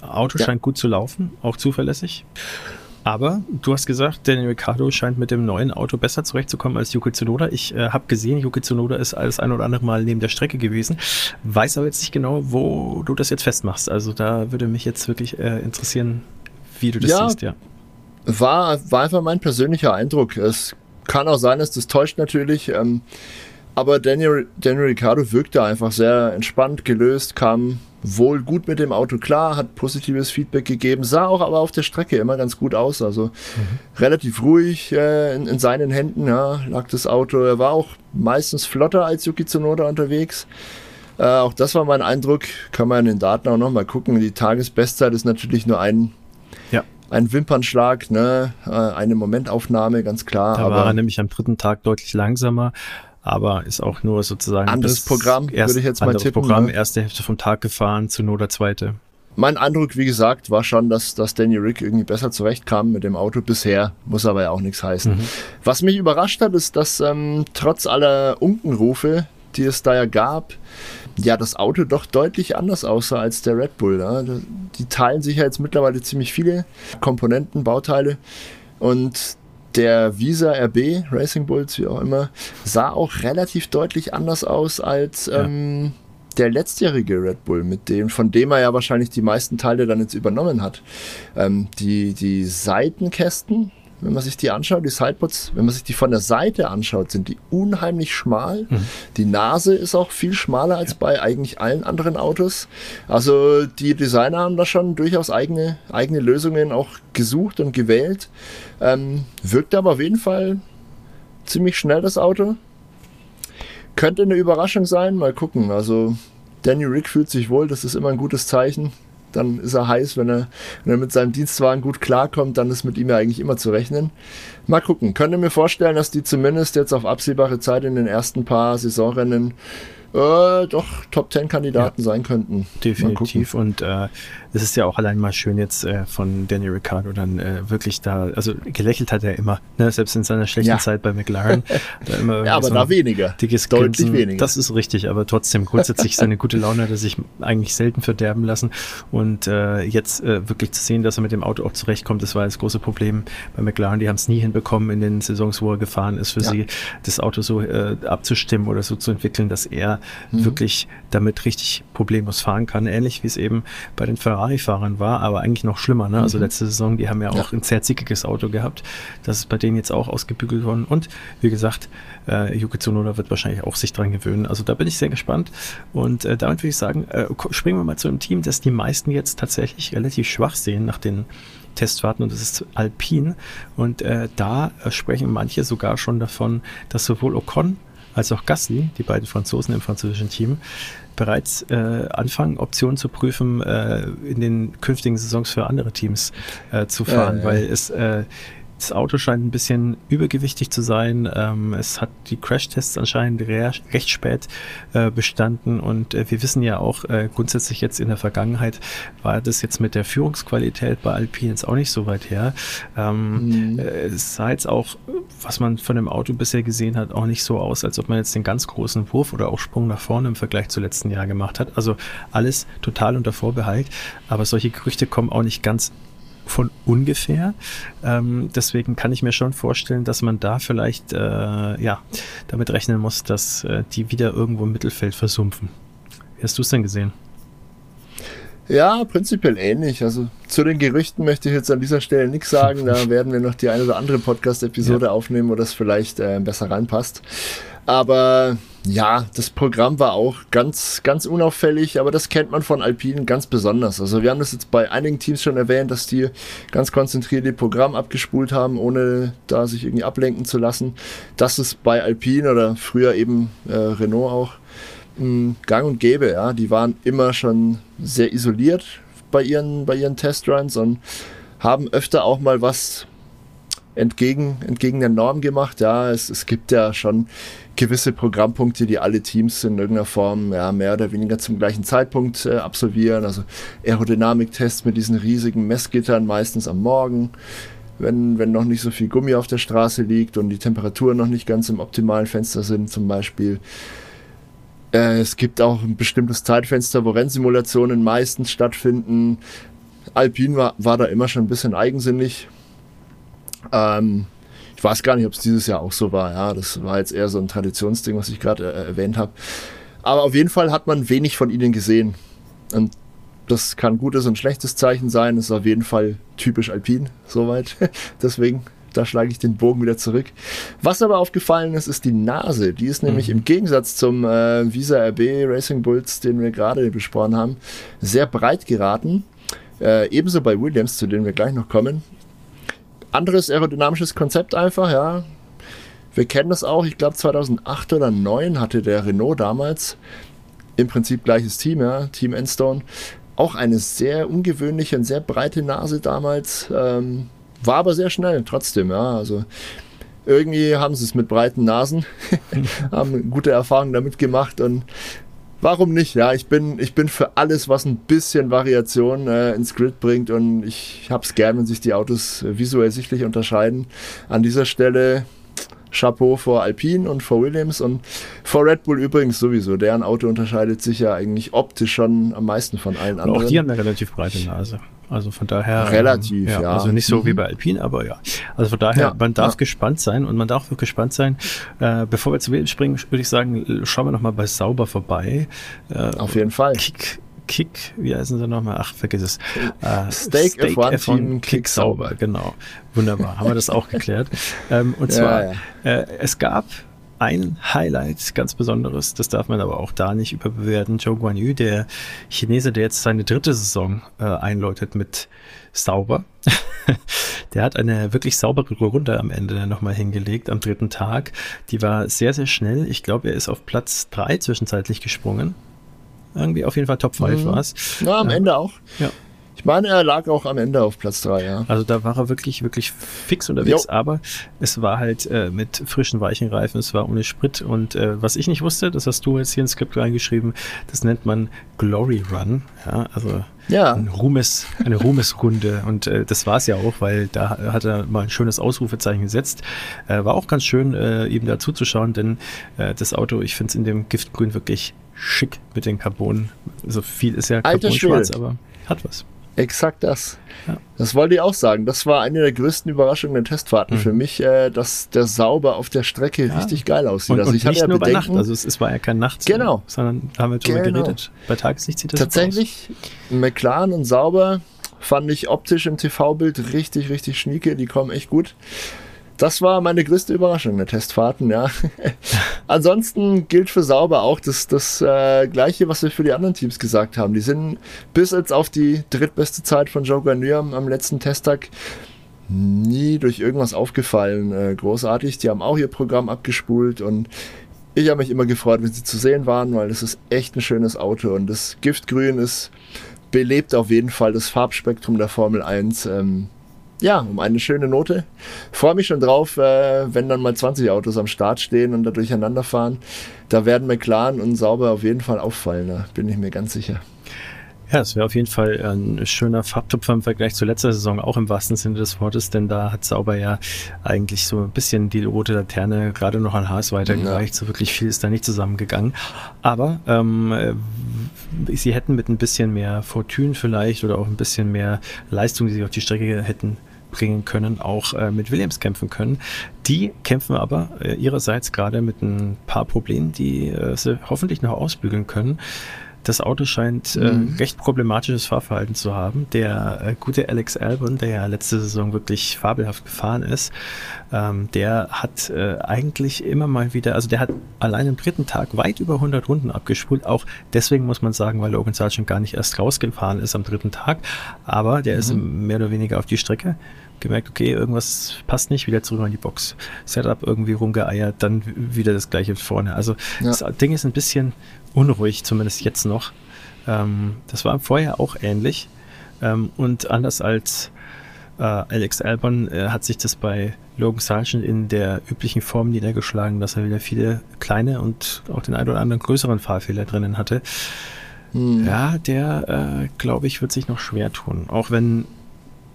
Auto ja. scheint gut zu laufen, auch zuverlässig. Aber du hast gesagt, Daniel Ricciardo scheint mit dem neuen Auto besser zurechtzukommen als Yuki Tsunoda. Ich äh, habe gesehen, Yuki Tsunoda ist alles ein oder andere Mal neben der Strecke gewesen. Weiß aber jetzt nicht genau, wo du das jetzt festmachst. Also da würde mich jetzt wirklich äh, interessieren, wie du das ja, siehst, ja. War, war einfach mein persönlicher Eindruck. Es kann auch sein, dass das täuscht natürlich. Ähm, aber Daniel, Daniel Ricciardo wirkte einfach sehr entspannt, gelöst, kam wohl gut mit dem Auto klar, hat positives Feedback gegeben, sah auch aber auf der Strecke immer ganz gut aus. Also mhm. relativ ruhig äh, in, in, seinen Händen ja, lag das Auto. Er war auch meistens flotter als Yuki Tsunoda unterwegs. Äh, auch das war mein Eindruck. Kann man in den Daten auch nochmal gucken. Die Tagesbestzeit ist natürlich nur ein, ja. Ein Wimpernschlag, ne? Äh, eine Momentaufnahme, ganz klar. Da aber war er nämlich am dritten Tag deutlich langsamer aber ist auch nur sozusagen anderes Programm, erst, würde ich jetzt mal tippen. Programm, ne? erste Hälfte vom Tag gefahren, zu Not der zweite. Mein Eindruck, wie gesagt, war schon, dass, dass Daniel Rick irgendwie besser zurechtkam mit dem Auto bisher, muss aber ja auch nichts heißen. Mhm. Was mich überrascht hat, ist, dass ähm, trotz aller Unkenrufe, die es da ja gab, ja, das Auto doch deutlich anders aussah als der Red Bull. Ne? Die teilen sich ja jetzt mittlerweile ziemlich viele Komponenten, Bauteile. Und der Visa RB, Racing Bulls, wie auch immer, sah auch relativ deutlich anders aus als ja. ähm, der letztjährige Red Bull, mit dem, von dem er ja wahrscheinlich die meisten Teile dann jetzt übernommen hat. Ähm, die, die Seitenkästen, wenn man sich die anschaut, die Sidepods, wenn man sich die von der Seite anschaut, sind die unheimlich schmal. Mhm. Die Nase ist auch viel schmaler als ja. bei eigentlich allen anderen Autos. Also die Designer haben da schon durchaus eigene, eigene Lösungen auch gesucht und gewählt. Ähm, wirkt aber auf jeden Fall ziemlich schnell das Auto. Könnte eine Überraschung sein, mal gucken. Also Daniel Rick fühlt sich wohl, das ist immer ein gutes Zeichen dann ist er heiß. Wenn er, wenn er mit seinem Dienstwagen gut klarkommt, dann ist mit ihm ja eigentlich immer zu rechnen. Mal gucken. Könnte mir vorstellen, dass die zumindest jetzt auf absehbare Zeit in den ersten paar Saisonrennen äh, doch Top 10 Kandidaten ja, sein könnten. Definitiv. Und äh, es ist ja auch allein mal schön jetzt äh, von Danny Ricciardo dann äh, wirklich da, also gelächelt hat er immer, ne? selbst in seiner schlechten ja. Zeit bei McLaren. ja, aber so da weniger. Dickes Deutlich Grinsen. weniger. Das ist richtig, aber trotzdem grundsätzlich seine gute Laune hat er sich eigentlich selten verderben lassen. Und äh, jetzt äh, wirklich zu sehen, dass er mit dem Auto auch zurechtkommt, das war das große Problem bei McLaren. Die haben es nie hinbekommen in den Saisons, wo er gefahren ist, für ja. sie das Auto so äh, abzustimmen oder so zu entwickeln, dass er mhm. wirklich damit richtig problemlos fahren kann. Ähnlich wie es eben bei den Ferrari Ferrari-Fahrern war, aber eigentlich noch schlimmer. Ne? Also mhm. letzte Saison, die haben ja auch ja. ein sehr zickiges Auto gehabt. Das ist bei denen jetzt auch ausgebügelt worden. Und wie gesagt, äh, Yuki Tsunoda wird wahrscheinlich auch sich dran gewöhnen. Also da bin ich sehr gespannt. Und äh, damit würde ich sagen, äh, springen wir mal zu einem Team, das die meisten jetzt tatsächlich relativ schwach sehen nach den Testfahrten und das ist Alpine. Und äh, da äh, sprechen manche sogar schon davon, dass sowohl Ocon als auch Gasly, die beiden Franzosen im französischen Team, bereits äh, anfangen, Optionen zu prüfen, äh, in den künftigen Saisons für andere Teams äh, zu fahren, ja, ja. weil es äh, das Auto scheint ein bisschen übergewichtig zu sein. Ähm, es hat die Crashtests anscheinend re recht spät äh, bestanden und äh, wir wissen ja auch äh, grundsätzlich jetzt in der Vergangenheit war das jetzt mit der Führungsqualität bei Alpine jetzt auch nicht so weit her. Ähm, mhm. Äh, es sah jetzt auch, was man von dem Auto bisher gesehen hat, auch nicht so aus, als ob man jetzt den ganz großen Wurf oder auch Sprung nach vorne im Vergleich zu letzten Jahr gemacht hat. Also alles total unter Vorbehalt, aber solche Gerüchte kommen auch nicht ganz von ungefähr. Ähm, deswegen kann ich mir schon vorstellen, dass man da vielleicht äh, ja, damit rechnen muss, dass äh, die wieder irgendwo im Mittelfeld versumpfen. Wie hast du es denn gesehen? Ja, prinzipiell ähnlich. Also zu den Gerüchten möchte ich jetzt an dieser Stelle nichts sagen. Da werden wir noch die eine oder andere Podcast-Episode ja. aufnehmen, wo das vielleicht äh, besser reinpasst. Aber ja, das Programm war auch ganz, ganz unauffällig, aber das kennt man von Alpinen ganz besonders. Also wir haben das jetzt bei einigen Teams schon erwähnt, dass die ganz konzentriert ihr Programm abgespult haben, ohne da sich irgendwie ablenken zu lassen. Das ist bei Alpine oder früher eben äh, Renault auch mh, gang und gäbe. Ja, die waren immer schon sehr isoliert bei ihren, bei ihren Testruns und haben öfter auch mal was entgegen, entgegen der Norm gemacht. Ja, es, es gibt ja schon gewisse Programmpunkte, die alle Teams in irgendeiner Form ja, mehr oder weniger zum gleichen Zeitpunkt äh, absolvieren. Also Aerodynamiktests mit diesen riesigen Messgittern meistens am Morgen, wenn, wenn noch nicht so viel Gummi auf der Straße liegt und die Temperaturen noch nicht ganz im optimalen Fenster sind zum Beispiel. Äh, es gibt auch ein bestimmtes Zeitfenster, wo Rennsimulationen meistens stattfinden. Alpine war, war da immer schon ein bisschen eigensinnig. Ähm, ich weiß gar nicht, ob es dieses Jahr auch so war. Ja, das war jetzt eher so ein Traditionsding, was ich gerade äh, erwähnt habe. Aber auf jeden Fall hat man wenig von ihnen gesehen. Und das kann gutes und schlechtes Zeichen sein. Das ist auf jeden Fall typisch alpin, soweit. Deswegen, da schlage ich den Bogen wieder zurück. Was aber aufgefallen ist, ist die Nase. Die ist nämlich mhm. im Gegensatz zum äh, Visa RB Racing Bulls, den wir gerade besprochen haben, sehr breit geraten. Äh, ebenso bei Williams, zu denen wir gleich noch kommen anderes aerodynamisches Konzept einfach, ja. Wir kennen das auch, ich glaube 2008 oder 2009 hatte der Renault damals im Prinzip gleiches Team, ja, Team Enstone, auch eine sehr ungewöhnliche und sehr breite Nase damals, ähm, war aber sehr schnell trotzdem, ja, also irgendwie haben sie es mit breiten Nasen, haben gute Erfahrungen damit gemacht und warum nicht? Ja, ich bin, ich bin für alles, was ein bisschen Variation äh, ins Grid bringt und ich habe es gern, wenn sich die Autos äh, visuell sichtlich unterscheiden. An dieser Stelle Chapeau vor Alpine und vor Williams und vor Red Bull übrigens sowieso. Deren Auto unterscheidet sich ja eigentlich optisch schon am meisten von allen anderen. Auch die haben eine relativ breite Nase. Also von daher. Relativ, ähm, ja, ja, Also nicht so mhm. wie bei Alpine, aber ja. Also von daher, ja, man darf ja. gespannt sein und man darf auch gespannt sein. Äh, bevor wir zu Williams springen, würde ich sagen, schauen wir nochmal bei Sauber vorbei. Äh, Auf jeden Fall. Kick, Kick, wie heißen sie nochmal? Ach, vergiss es. Äh, Steak, Steak F1, F1 Team Kick, sauber. Genau. Wunderbar. Haben wir das auch geklärt. Ähm, und zwar, äh, es gab ein Highlight, ganz besonderes, das darf man aber auch da nicht überbewerten. Zhou Guan Yu, der Chinese, der jetzt seine dritte Saison äh, einläutet mit sauber. der hat eine wirklich saubere Runde am Ende nochmal hingelegt, am dritten Tag. Die war sehr, sehr schnell. Ich glaube, er ist auf Platz drei zwischenzeitlich gesprungen. Irgendwie auf jeden Fall Top 5 mhm. war es. Ja, am Ende auch. Ja. Ich meine, er lag auch am Ende auf Platz 3, ja. Also da war er wirklich, wirklich fix unterwegs, jo. aber es war halt äh, mit frischen, weichen Reifen, es war ohne Sprit und äh, was ich nicht wusste, das hast du jetzt hier ins Skript reingeschrieben, das nennt man Glory Run, ja, also ja. Ein Ruhmes, eine Ruhmesrunde und äh, das war es ja auch, weil da hat er mal ein schönes Ausrufezeichen gesetzt. Äh, war auch ganz schön, äh, eben dazu zu schauen, denn äh, das Auto, ich finde es in dem Giftgrün wirklich schick mit den Carbon. So viel ist ja Carbon schwarz, aber hat was. Exakt das. Ja. Das wollte ich auch sagen. Das war eine der größten Überraschungen der Testfahrten mhm. für mich, äh, dass der Sauber auf der Strecke ja. richtig geil aussieht. Und, also ich und nicht ja nur Bedenken, bei Nacht, also es, es, war ja kein Nacht, genau. sondern da haben wir drüber genau. geredet. Bei Tageslicht sieht das Tatsächlich, McLaren und Sauber fand ich optisch im TV-Bild richtig, richtig schnieke. Die kommen echt gut. Das war meine größte Überraschung der Testfahrten, ja. Ansonsten gilt für Sauber auch das, das äh, Gleiche, was wir für die anderen Teams gesagt haben. Die sind bis jetzt auf die drittbeste Zeit von Joe Garnier am, am letzten Testtag nie durch irgendwas aufgefallen. Äh, großartig. Die haben auch ihr Programm abgespult und ich habe mich immer gefreut, wenn sie zu sehen waren, weil das ist echt ein schönes Auto und das Giftgrün ist belebt auf jeden Fall das Farbspektrum der Formel 1. Ähm, ja, um eine schöne Note. Freue mich schon drauf, äh, wenn dann mal 20 Autos am Start stehen und da durcheinander fahren. Da werden McLaren und Sauber auf jeden Fall auffallen, da bin ich mir ganz sicher. Ja, es wäre auf jeden Fall ein schöner Farbtupfer im Vergleich zur letzten Saison, auch im wahrsten Sinne des Wortes, denn da hat Sauber ja eigentlich so ein bisschen die rote Laterne gerade noch an Haas weitergereicht. Ja. So wirklich viel ist da nicht zusammengegangen. Aber ähm, äh, sie hätten mit ein bisschen mehr Fortune vielleicht oder auch ein bisschen mehr Leistung, die sie auf die Strecke hätten bringen können, auch äh, mit Williams kämpfen können. Die kämpfen aber äh, ihrerseits gerade mit ein paar Problemen, die äh, sie hoffentlich noch ausbügeln können. Das Auto scheint äh, mhm. recht problematisches Fahrverhalten zu haben. Der äh, gute Alex Albon, der ja letzte Saison wirklich fabelhaft gefahren ist, ähm, der hat äh, eigentlich immer mal wieder, also der hat allein am dritten Tag weit über 100 Runden abgespult. Auch deswegen muss man sagen, weil Logan Sargent gar nicht erst rausgefahren ist am dritten Tag. Aber der mhm. ist mehr oder weniger auf die Strecke gemerkt, okay, irgendwas passt nicht, wieder zurück in die Box. Setup irgendwie rumgeeiert, dann wieder das gleiche vorne. Also ja. das Ding ist ein bisschen unruhig, zumindest jetzt noch. Ähm, das war vorher auch ähnlich. Ähm, und anders als äh, Alex Albon äh, hat sich das bei Logan Sargent in der üblichen Form niedergeschlagen, dass er wieder viele kleine und auch den ein oder anderen größeren Fahrfehler drinnen hatte. Hm. Ja, der, äh, glaube ich, wird sich noch schwer tun. Auch wenn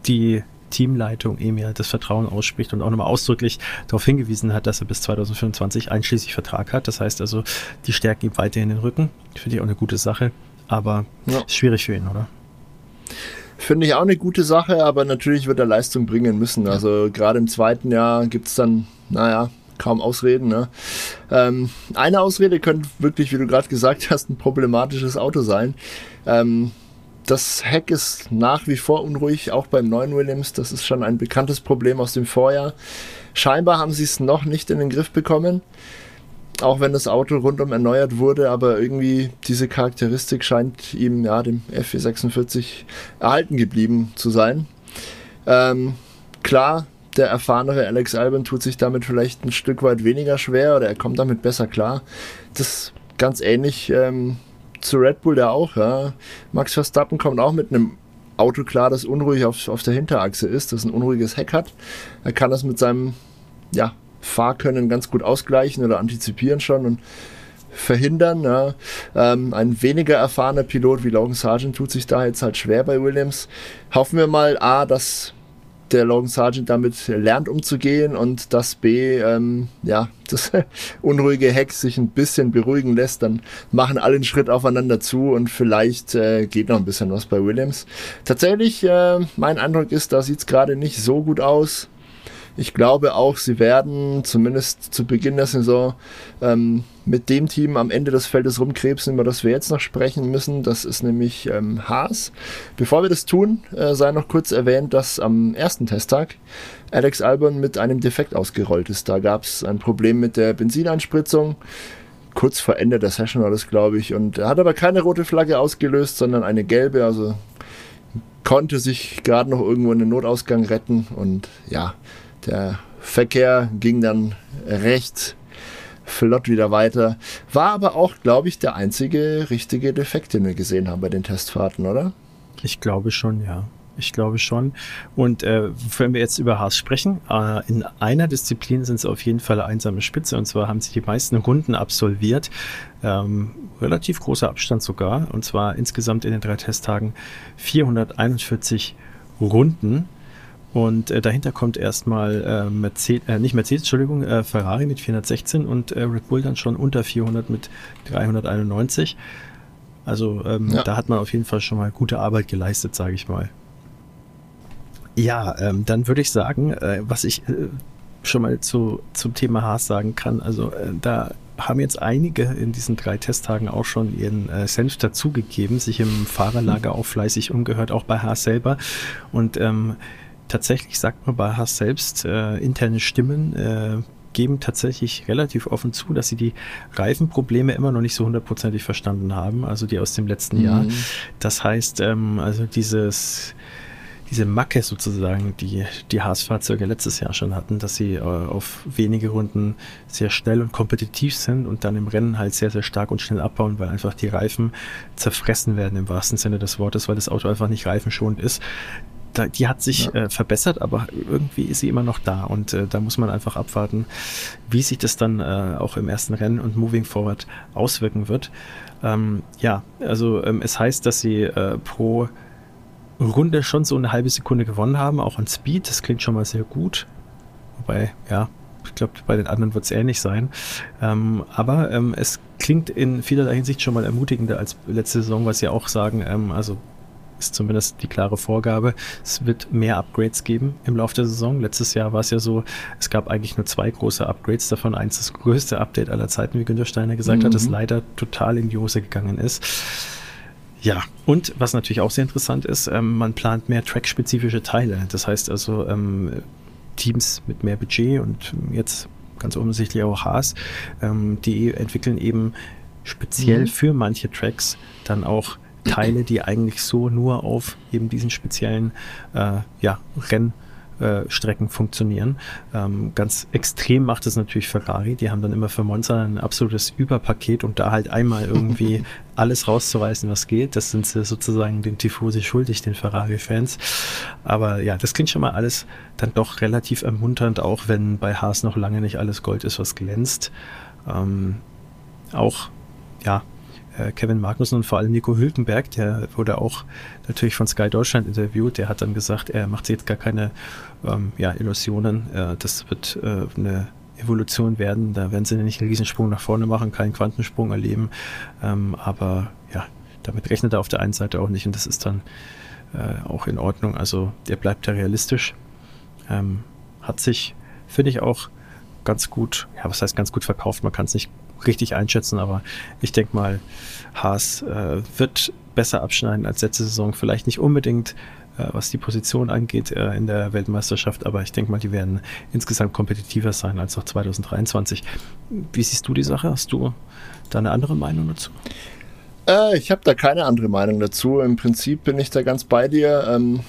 die Teamleitung ihm ja das Vertrauen ausspricht und auch nochmal ausdrücklich darauf hingewiesen hat, dass er bis 2025 einschließlich Vertrag hat. Das heißt also, die stärken ihm weiterhin den Rücken. Finde ich auch eine gute Sache, aber ja. schwierig für ihn, oder? Finde ich auch eine gute Sache, aber natürlich wird er Leistung bringen müssen. Also gerade im zweiten Jahr gibt es dann, naja, kaum Ausreden. Ne? Ähm, eine Ausrede könnte wirklich, wie du gerade gesagt hast, ein problematisches Auto sein. Ähm, das Heck ist nach wie vor unruhig, auch beim neuen Williams. Das ist schon ein bekanntes Problem aus dem Vorjahr. Scheinbar haben sie es noch nicht in den Griff bekommen, auch wenn das Auto rundum erneuert wurde, aber irgendwie diese Charakteristik scheint ihm, ja, dem F446 erhalten geblieben zu sein. Ähm, klar, der erfahrenere Alex Albon tut sich damit vielleicht ein Stück weit weniger schwer oder er kommt damit besser klar. Das ist ganz ähnlich ähm, zu Red Bull ja auch. Ja. Max Verstappen kommt auch mit einem Auto klar, das unruhig auf, auf der Hinterachse ist, das ein unruhiges Heck hat. Er kann das mit seinem ja, Fahrkönnen ganz gut ausgleichen oder antizipieren schon und verhindern. Ja. Ähm, ein weniger erfahrener Pilot wie Logan Sargent tut sich da jetzt halt schwer bei Williams. Hoffen wir mal, A, dass der Logan Sargent damit lernt umzugehen und dass B, ähm, ja, das unruhige Heck sich ein bisschen beruhigen lässt, dann machen alle einen Schritt aufeinander zu und vielleicht äh, geht noch ein bisschen was bei Williams. Tatsächlich, äh, mein Eindruck ist, da sieht es gerade nicht so gut aus. Ich glaube auch, sie werden zumindest zu Beginn der Saison ähm, mit dem Team am Ende des Feldes rumkrebsen, über das wir jetzt noch sprechen müssen. Das ist nämlich ähm, Haas. Bevor wir das tun, äh, sei noch kurz erwähnt, dass am ersten Testtag Alex Albon mit einem Defekt ausgerollt ist. Da gab es ein Problem mit der Benzineinspritzung kurz vor Ende der Session war das, glaube ich. Und er hat aber keine rote Flagge ausgelöst, sondern eine gelbe. Also konnte sich gerade noch irgendwo in den Notausgang retten. Und ja, der Verkehr ging dann recht flott wieder weiter. War aber auch, glaube ich, der einzige richtige Defekt, den wir gesehen haben bei den Testfahrten, oder? Ich glaube schon, ja. Ich glaube schon. Und äh, wenn wir jetzt über Haas sprechen, äh, in einer Disziplin sind sie auf jeden Fall eine einsame Spitze. Und zwar haben sie die meisten Runden absolviert. Ähm, relativ großer Abstand sogar. Und zwar insgesamt in den drei Testtagen 441 Runden. Und äh, dahinter kommt erstmal äh, Mercedes, äh, nicht Mercedes, Entschuldigung, äh, Ferrari mit 416 und äh, Red Bull dann schon unter 400 mit 391. Also ähm, ja. da hat man auf jeden Fall schon mal gute Arbeit geleistet, sage ich mal. Ja, ähm, dann würde ich sagen, äh, was ich äh, schon mal zu, zum Thema Haas sagen kann, also äh, da haben jetzt einige in diesen drei Testtagen auch schon ihren äh, Senf dazugegeben, sich im Fahrerlager auch fleißig umgehört, auch bei Haas selber. Und ähm, tatsächlich sagt man bei Haas selbst, äh, interne Stimmen äh, geben tatsächlich relativ offen zu, dass sie die Reifenprobleme immer noch nicht so hundertprozentig verstanden haben, also die aus dem letzten mhm. Jahr. Das heißt, ähm, also dieses diese Macke sozusagen, die die Haas-Fahrzeuge letztes Jahr schon hatten, dass sie äh, auf wenige Runden sehr schnell und kompetitiv sind und dann im Rennen halt sehr, sehr stark und schnell abbauen, weil einfach die Reifen zerfressen werden im wahrsten Sinne des Wortes, weil das Auto einfach nicht reifenschonend ist. Da, die hat sich ja. äh, verbessert, aber irgendwie ist sie immer noch da und äh, da muss man einfach abwarten, wie sich das dann äh, auch im ersten Rennen und Moving Forward auswirken wird. Ähm, ja, also ähm, es heißt, dass sie äh, pro Runde schon so eine halbe Sekunde gewonnen haben, auch an Speed. Das klingt schon mal sehr gut. Wobei, ja, ich glaube, bei den anderen wird es ähnlich sein. Ähm, aber ähm, es klingt in vielerlei Hinsicht schon mal ermutigender als letzte Saison, was sie auch sagen, ähm, also ist zumindest die klare Vorgabe. Es wird mehr Upgrades geben im Laufe der Saison. Letztes Jahr war es ja so, es gab eigentlich nur zwei große Upgrades, davon eins das größte Update aller Zeiten, wie Günter Steiner gesagt mhm. hat, das leider total in die Hose gegangen ist. Ja, und was natürlich auch sehr interessant ist, ähm, man plant mehr track-spezifische Teile. Das heißt also, ähm, Teams mit mehr Budget und jetzt ganz offensichtlich auch Haas, ähm, die entwickeln eben speziell mhm. für manche Tracks dann auch Teile, die eigentlich so nur auf eben diesen speziellen äh, ja, Renn äh, Strecken funktionieren. Ähm, ganz extrem macht es natürlich Ferrari. Die haben dann immer für Monza ein absolutes Überpaket und da halt einmal irgendwie alles rauszureißen, was geht. Das sind sie sozusagen den Tifosi schuldig, den Ferrari-Fans. Aber ja, das klingt schon mal alles dann doch relativ ermunternd, auch wenn bei Haas noch lange nicht alles Gold ist, was glänzt. Ähm, auch, ja, Kevin Magnussen und vor allem Nico Hülkenberg, der wurde auch natürlich von Sky Deutschland interviewt, der hat dann gesagt, er macht sich jetzt gar keine ähm, ja, Illusionen. Äh, das wird äh, eine Evolution werden. Da werden sie nicht einen Riesensprung nach vorne machen, keinen Quantensprung erleben. Ähm, aber ja, damit rechnet er auf der einen Seite auch nicht und das ist dann äh, auch in Ordnung. Also der bleibt da realistisch. Ähm, hat sich, finde ich, auch ganz gut, ja, was heißt ganz gut verkauft? Man kann es nicht richtig einschätzen, aber ich denke mal, Haas äh, wird besser abschneiden als letzte Saison. Vielleicht nicht unbedingt, äh, was die Position angeht äh, in der Weltmeisterschaft, aber ich denke mal, die werden insgesamt kompetitiver sein als auch 2023. Wie siehst du die Sache? Hast du da eine andere Meinung dazu? Äh, ich habe da keine andere Meinung dazu. Im Prinzip bin ich da ganz bei dir. Ähm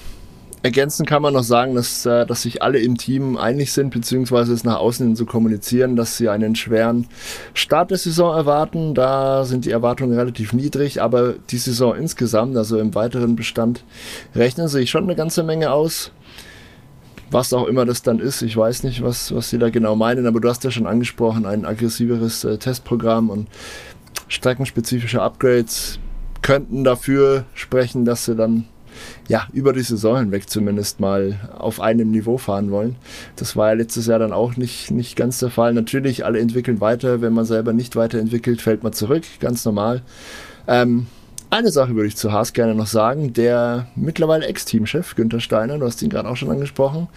Ergänzend kann man noch sagen, dass, äh, dass sich alle im Team einig sind, beziehungsweise es nach außen hin zu kommunizieren, dass sie einen schweren Start der Saison erwarten. Da sind die Erwartungen relativ niedrig, aber die Saison insgesamt, also im weiteren Bestand, rechnen sich schon eine ganze Menge aus. Was auch immer das dann ist, ich weiß nicht, was, was sie da genau meinen, aber du hast ja schon angesprochen, ein aggressiveres äh, Testprogramm und streckenspezifische Upgrades könnten dafür sprechen, dass sie dann ja, über die Saison hinweg zumindest mal auf einem Niveau fahren wollen. Das war ja letztes Jahr dann auch nicht, nicht ganz der Fall. Natürlich, alle entwickeln weiter. Wenn man selber nicht weiterentwickelt, fällt man zurück. Ganz normal. Ähm, eine Sache würde ich zu Haas gerne noch sagen. Der mittlerweile Ex-Teamchef Günther Steiner, du hast ihn gerade auch schon angesprochen,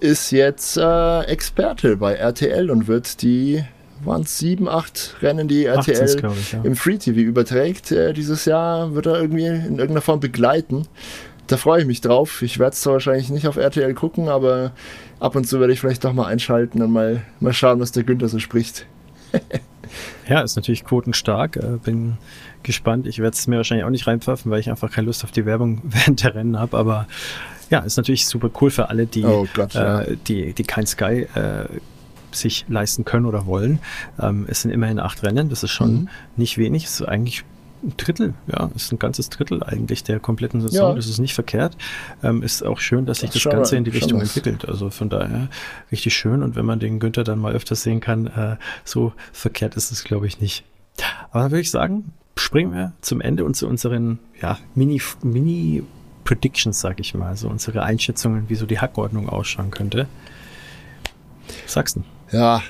ist jetzt äh, Experte bei RTL und wird die waren es sieben, acht Rennen, die RTL ich, ja. im Free TV überträgt. Äh, dieses Jahr wird er irgendwie in irgendeiner Form begleiten. Da freue ich mich drauf. Ich werde es zwar wahrscheinlich nicht auf RTL gucken, aber ab und zu werde ich vielleicht doch mal einschalten und mal, mal schauen, was der Günther so spricht. ja, ist natürlich quotenstark. Äh, bin gespannt. Ich werde es mir wahrscheinlich auch nicht reinpfeifen, weil ich einfach keine Lust auf die Werbung während der Rennen habe, aber ja, ist natürlich super cool für alle, die, oh Gott, ja. äh, die, die kein Sky äh, sich leisten können oder wollen. Ähm, es sind immerhin acht Rennen, das ist schon mhm. nicht wenig, es ist eigentlich ein Drittel, ja, ist ein ganzes Drittel eigentlich der kompletten Saison. Ja. Das ist nicht verkehrt. Ähm, ist auch schön, dass sich das, das Ganze in die Richtung entwickelt. Also von daher richtig schön. Und wenn man den Günther dann mal öfters sehen kann, äh, so verkehrt ist es, glaube ich, nicht. Aber dann würde ich sagen, springen wir zum Ende und zu unseren ja, Mini, Mini Predictions, sag ich mal, so unsere Einschätzungen, wie so die Hackordnung ausschauen könnte. Was du? Ja,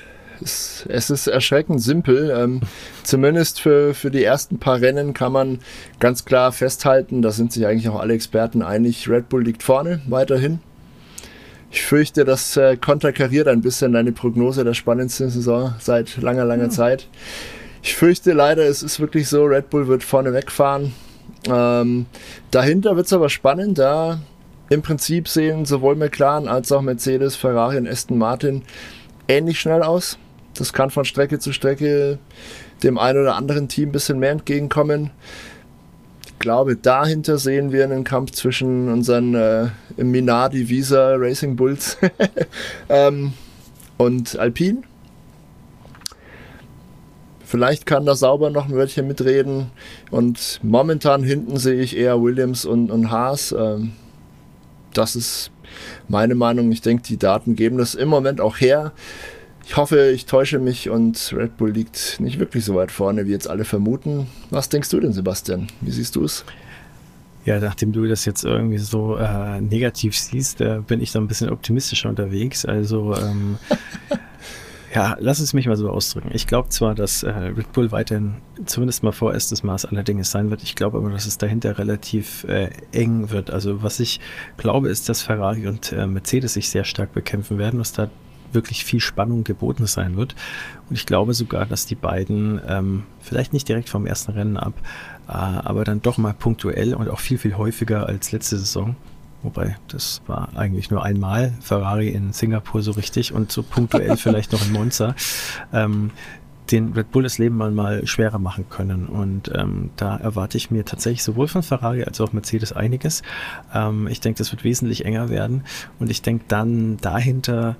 es, es ist erschreckend simpel. Ähm, zumindest für, für die ersten paar Rennen kann man ganz klar festhalten, da sind sich eigentlich auch alle Experten einig, Red Bull liegt vorne weiterhin. Ich fürchte, das äh, konterkariert ein bisschen deine Prognose der spannendsten Saison seit langer, langer ja. Zeit. Ich fürchte leider, es ist wirklich so, Red Bull wird vorne wegfahren. Ähm, dahinter wird es aber spannend, da im Prinzip sehen sowohl McLaren als auch Mercedes, Ferrari und Aston Martin ähnlich schnell aus. Das kann von Strecke zu Strecke dem einen oder anderen Team ein bisschen mehr entgegenkommen. Ich glaube, dahinter sehen wir einen Kampf zwischen unseren äh, Minardi Visa Racing Bulls ähm, und Alpine. Vielleicht kann da Sauber noch ein Wörtchen mitreden. Und momentan hinten sehe ich eher Williams und, und Haas. Ähm, das ist meine Meinung. Ich denke, die Daten geben das im Moment auch her. Ich hoffe, ich täusche mich und Red Bull liegt nicht wirklich so weit vorne, wie jetzt alle vermuten. Was denkst du denn, Sebastian? Wie siehst du es? Ja, nachdem du das jetzt irgendwie so äh, negativ siehst, äh, bin ich da ein bisschen optimistischer unterwegs. Also ähm, ja, lass es mich mal so ausdrücken. Ich glaube zwar, dass äh, Red Bull weiterhin zumindest mal vorerstes Maß aller Dinge sein wird. Ich glaube aber, dass es dahinter relativ äh, eng wird. Also was ich glaube, ist, dass Ferrari und äh, Mercedes sich sehr stark bekämpfen werden, was da wirklich viel Spannung geboten sein wird. Und ich glaube sogar, dass die beiden ähm, vielleicht nicht direkt vom ersten Rennen ab, äh, aber dann doch mal punktuell und auch viel, viel häufiger als letzte Saison. Wobei, das war eigentlich nur einmal Ferrari in Singapur so richtig und so punktuell vielleicht noch in Monza. Ähm, den Red Bull das Leben mal, schwerer machen können. Und ähm, da erwarte ich mir tatsächlich sowohl von Ferrari als auch Mercedes einiges. Ähm, ich denke, das wird wesentlich enger werden. Und ich denke dann dahinter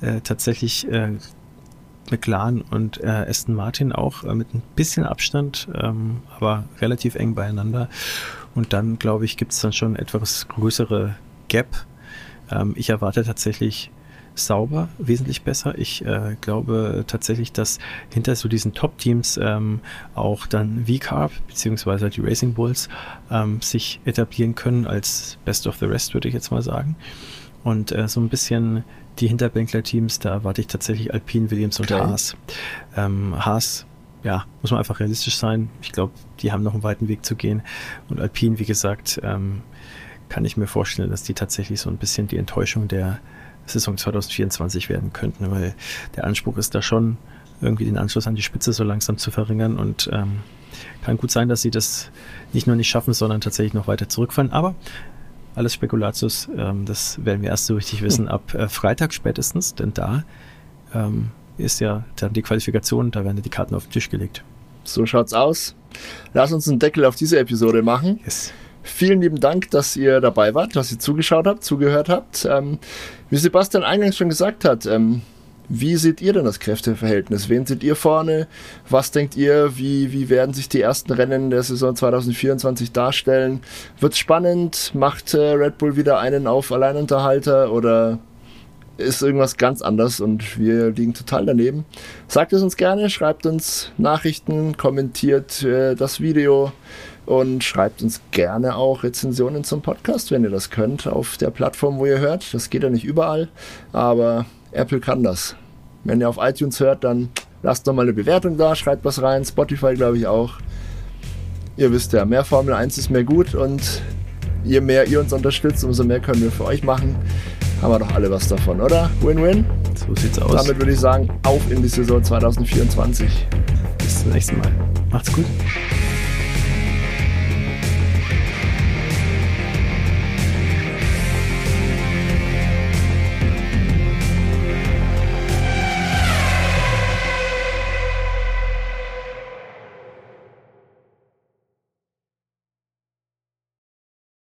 äh, tatsächlich äh, McLaren und äh, Aston Martin auch äh, mit ein bisschen Abstand, ähm, aber relativ eng beieinander. Und dann, glaube ich, gibt es dann schon etwas größere Gap. Ähm, ich erwarte tatsächlich sauber, wesentlich besser. Ich äh, glaube tatsächlich, dass hinter so diesen Top-Teams ähm, auch dann V-Carb bzw. die Racing Bulls ähm, sich etablieren können als Best of the Rest, würde ich jetzt mal sagen. Und äh, so ein bisschen die Hinterbänkler-Teams, da erwarte ich tatsächlich Alpine, Williams und okay. Haas. Ähm, Haas, ja, muss man einfach realistisch sein. Ich glaube, die haben noch einen weiten Weg zu gehen. Und Alpine, wie gesagt, ähm, kann ich mir vorstellen, dass die tatsächlich so ein bisschen die Enttäuschung der Saison 2024 werden könnten, weil der Anspruch ist da schon, irgendwie den Anschluss an die Spitze so langsam zu verringern und ähm, kann gut sein, dass sie das nicht nur nicht schaffen, sondern tatsächlich noch weiter zurückfallen. Aber alles Spekulatius, ähm, das werden wir erst so richtig wissen ab äh, Freitag spätestens, denn da ähm, ist ja dann die Qualifikation, da werden die Karten auf den Tisch gelegt. So schaut's aus. Lass uns einen Deckel auf diese Episode machen. Yes. Vielen lieben Dank, dass ihr dabei wart, dass ihr zugeschaut habt, zugehört habt. Ähm, wie Sebastian eingangs schon gesagt hat, ähm, wie seht ihr denn das Kräfteverhältnis? Wen seht ihr vorne? Was denkt ihr? Wie, wie werden sich die ersten Rennen der Saison 2024 darstellen? Wird's spannend? Macht äh, Red Bull wieder einen auf Alleinunterhalter oder ist irgendwas ganz anders und wir liegen total daneben? Sagt es uns gerne, schreibt uns Nachrichten, kommentiert äh, das Video und schreibt uns gerne auch Rezensionen zum Podcast, wenn ihr das könnt, auf der Plattform, wo ihr hört. Das geht ja nicht überall, aber Apple kann das. Wenn ihr auf iTunes hört, dann lasst doch mal eine Bewertung da, schreibt was rein. Spotify glaube ich auch. Ihr wisst ja, mehr Formel 1 ist mehr gut und je mehr ihr uns unterstützt, umso mehr können wir für euch machen. Haben wir doch alle was davon, oder? Win-win? So sieht's aus. Damit würde ich sagen, auf in die Saison 2024. Bis zum nächsten Mal. Macht's gut.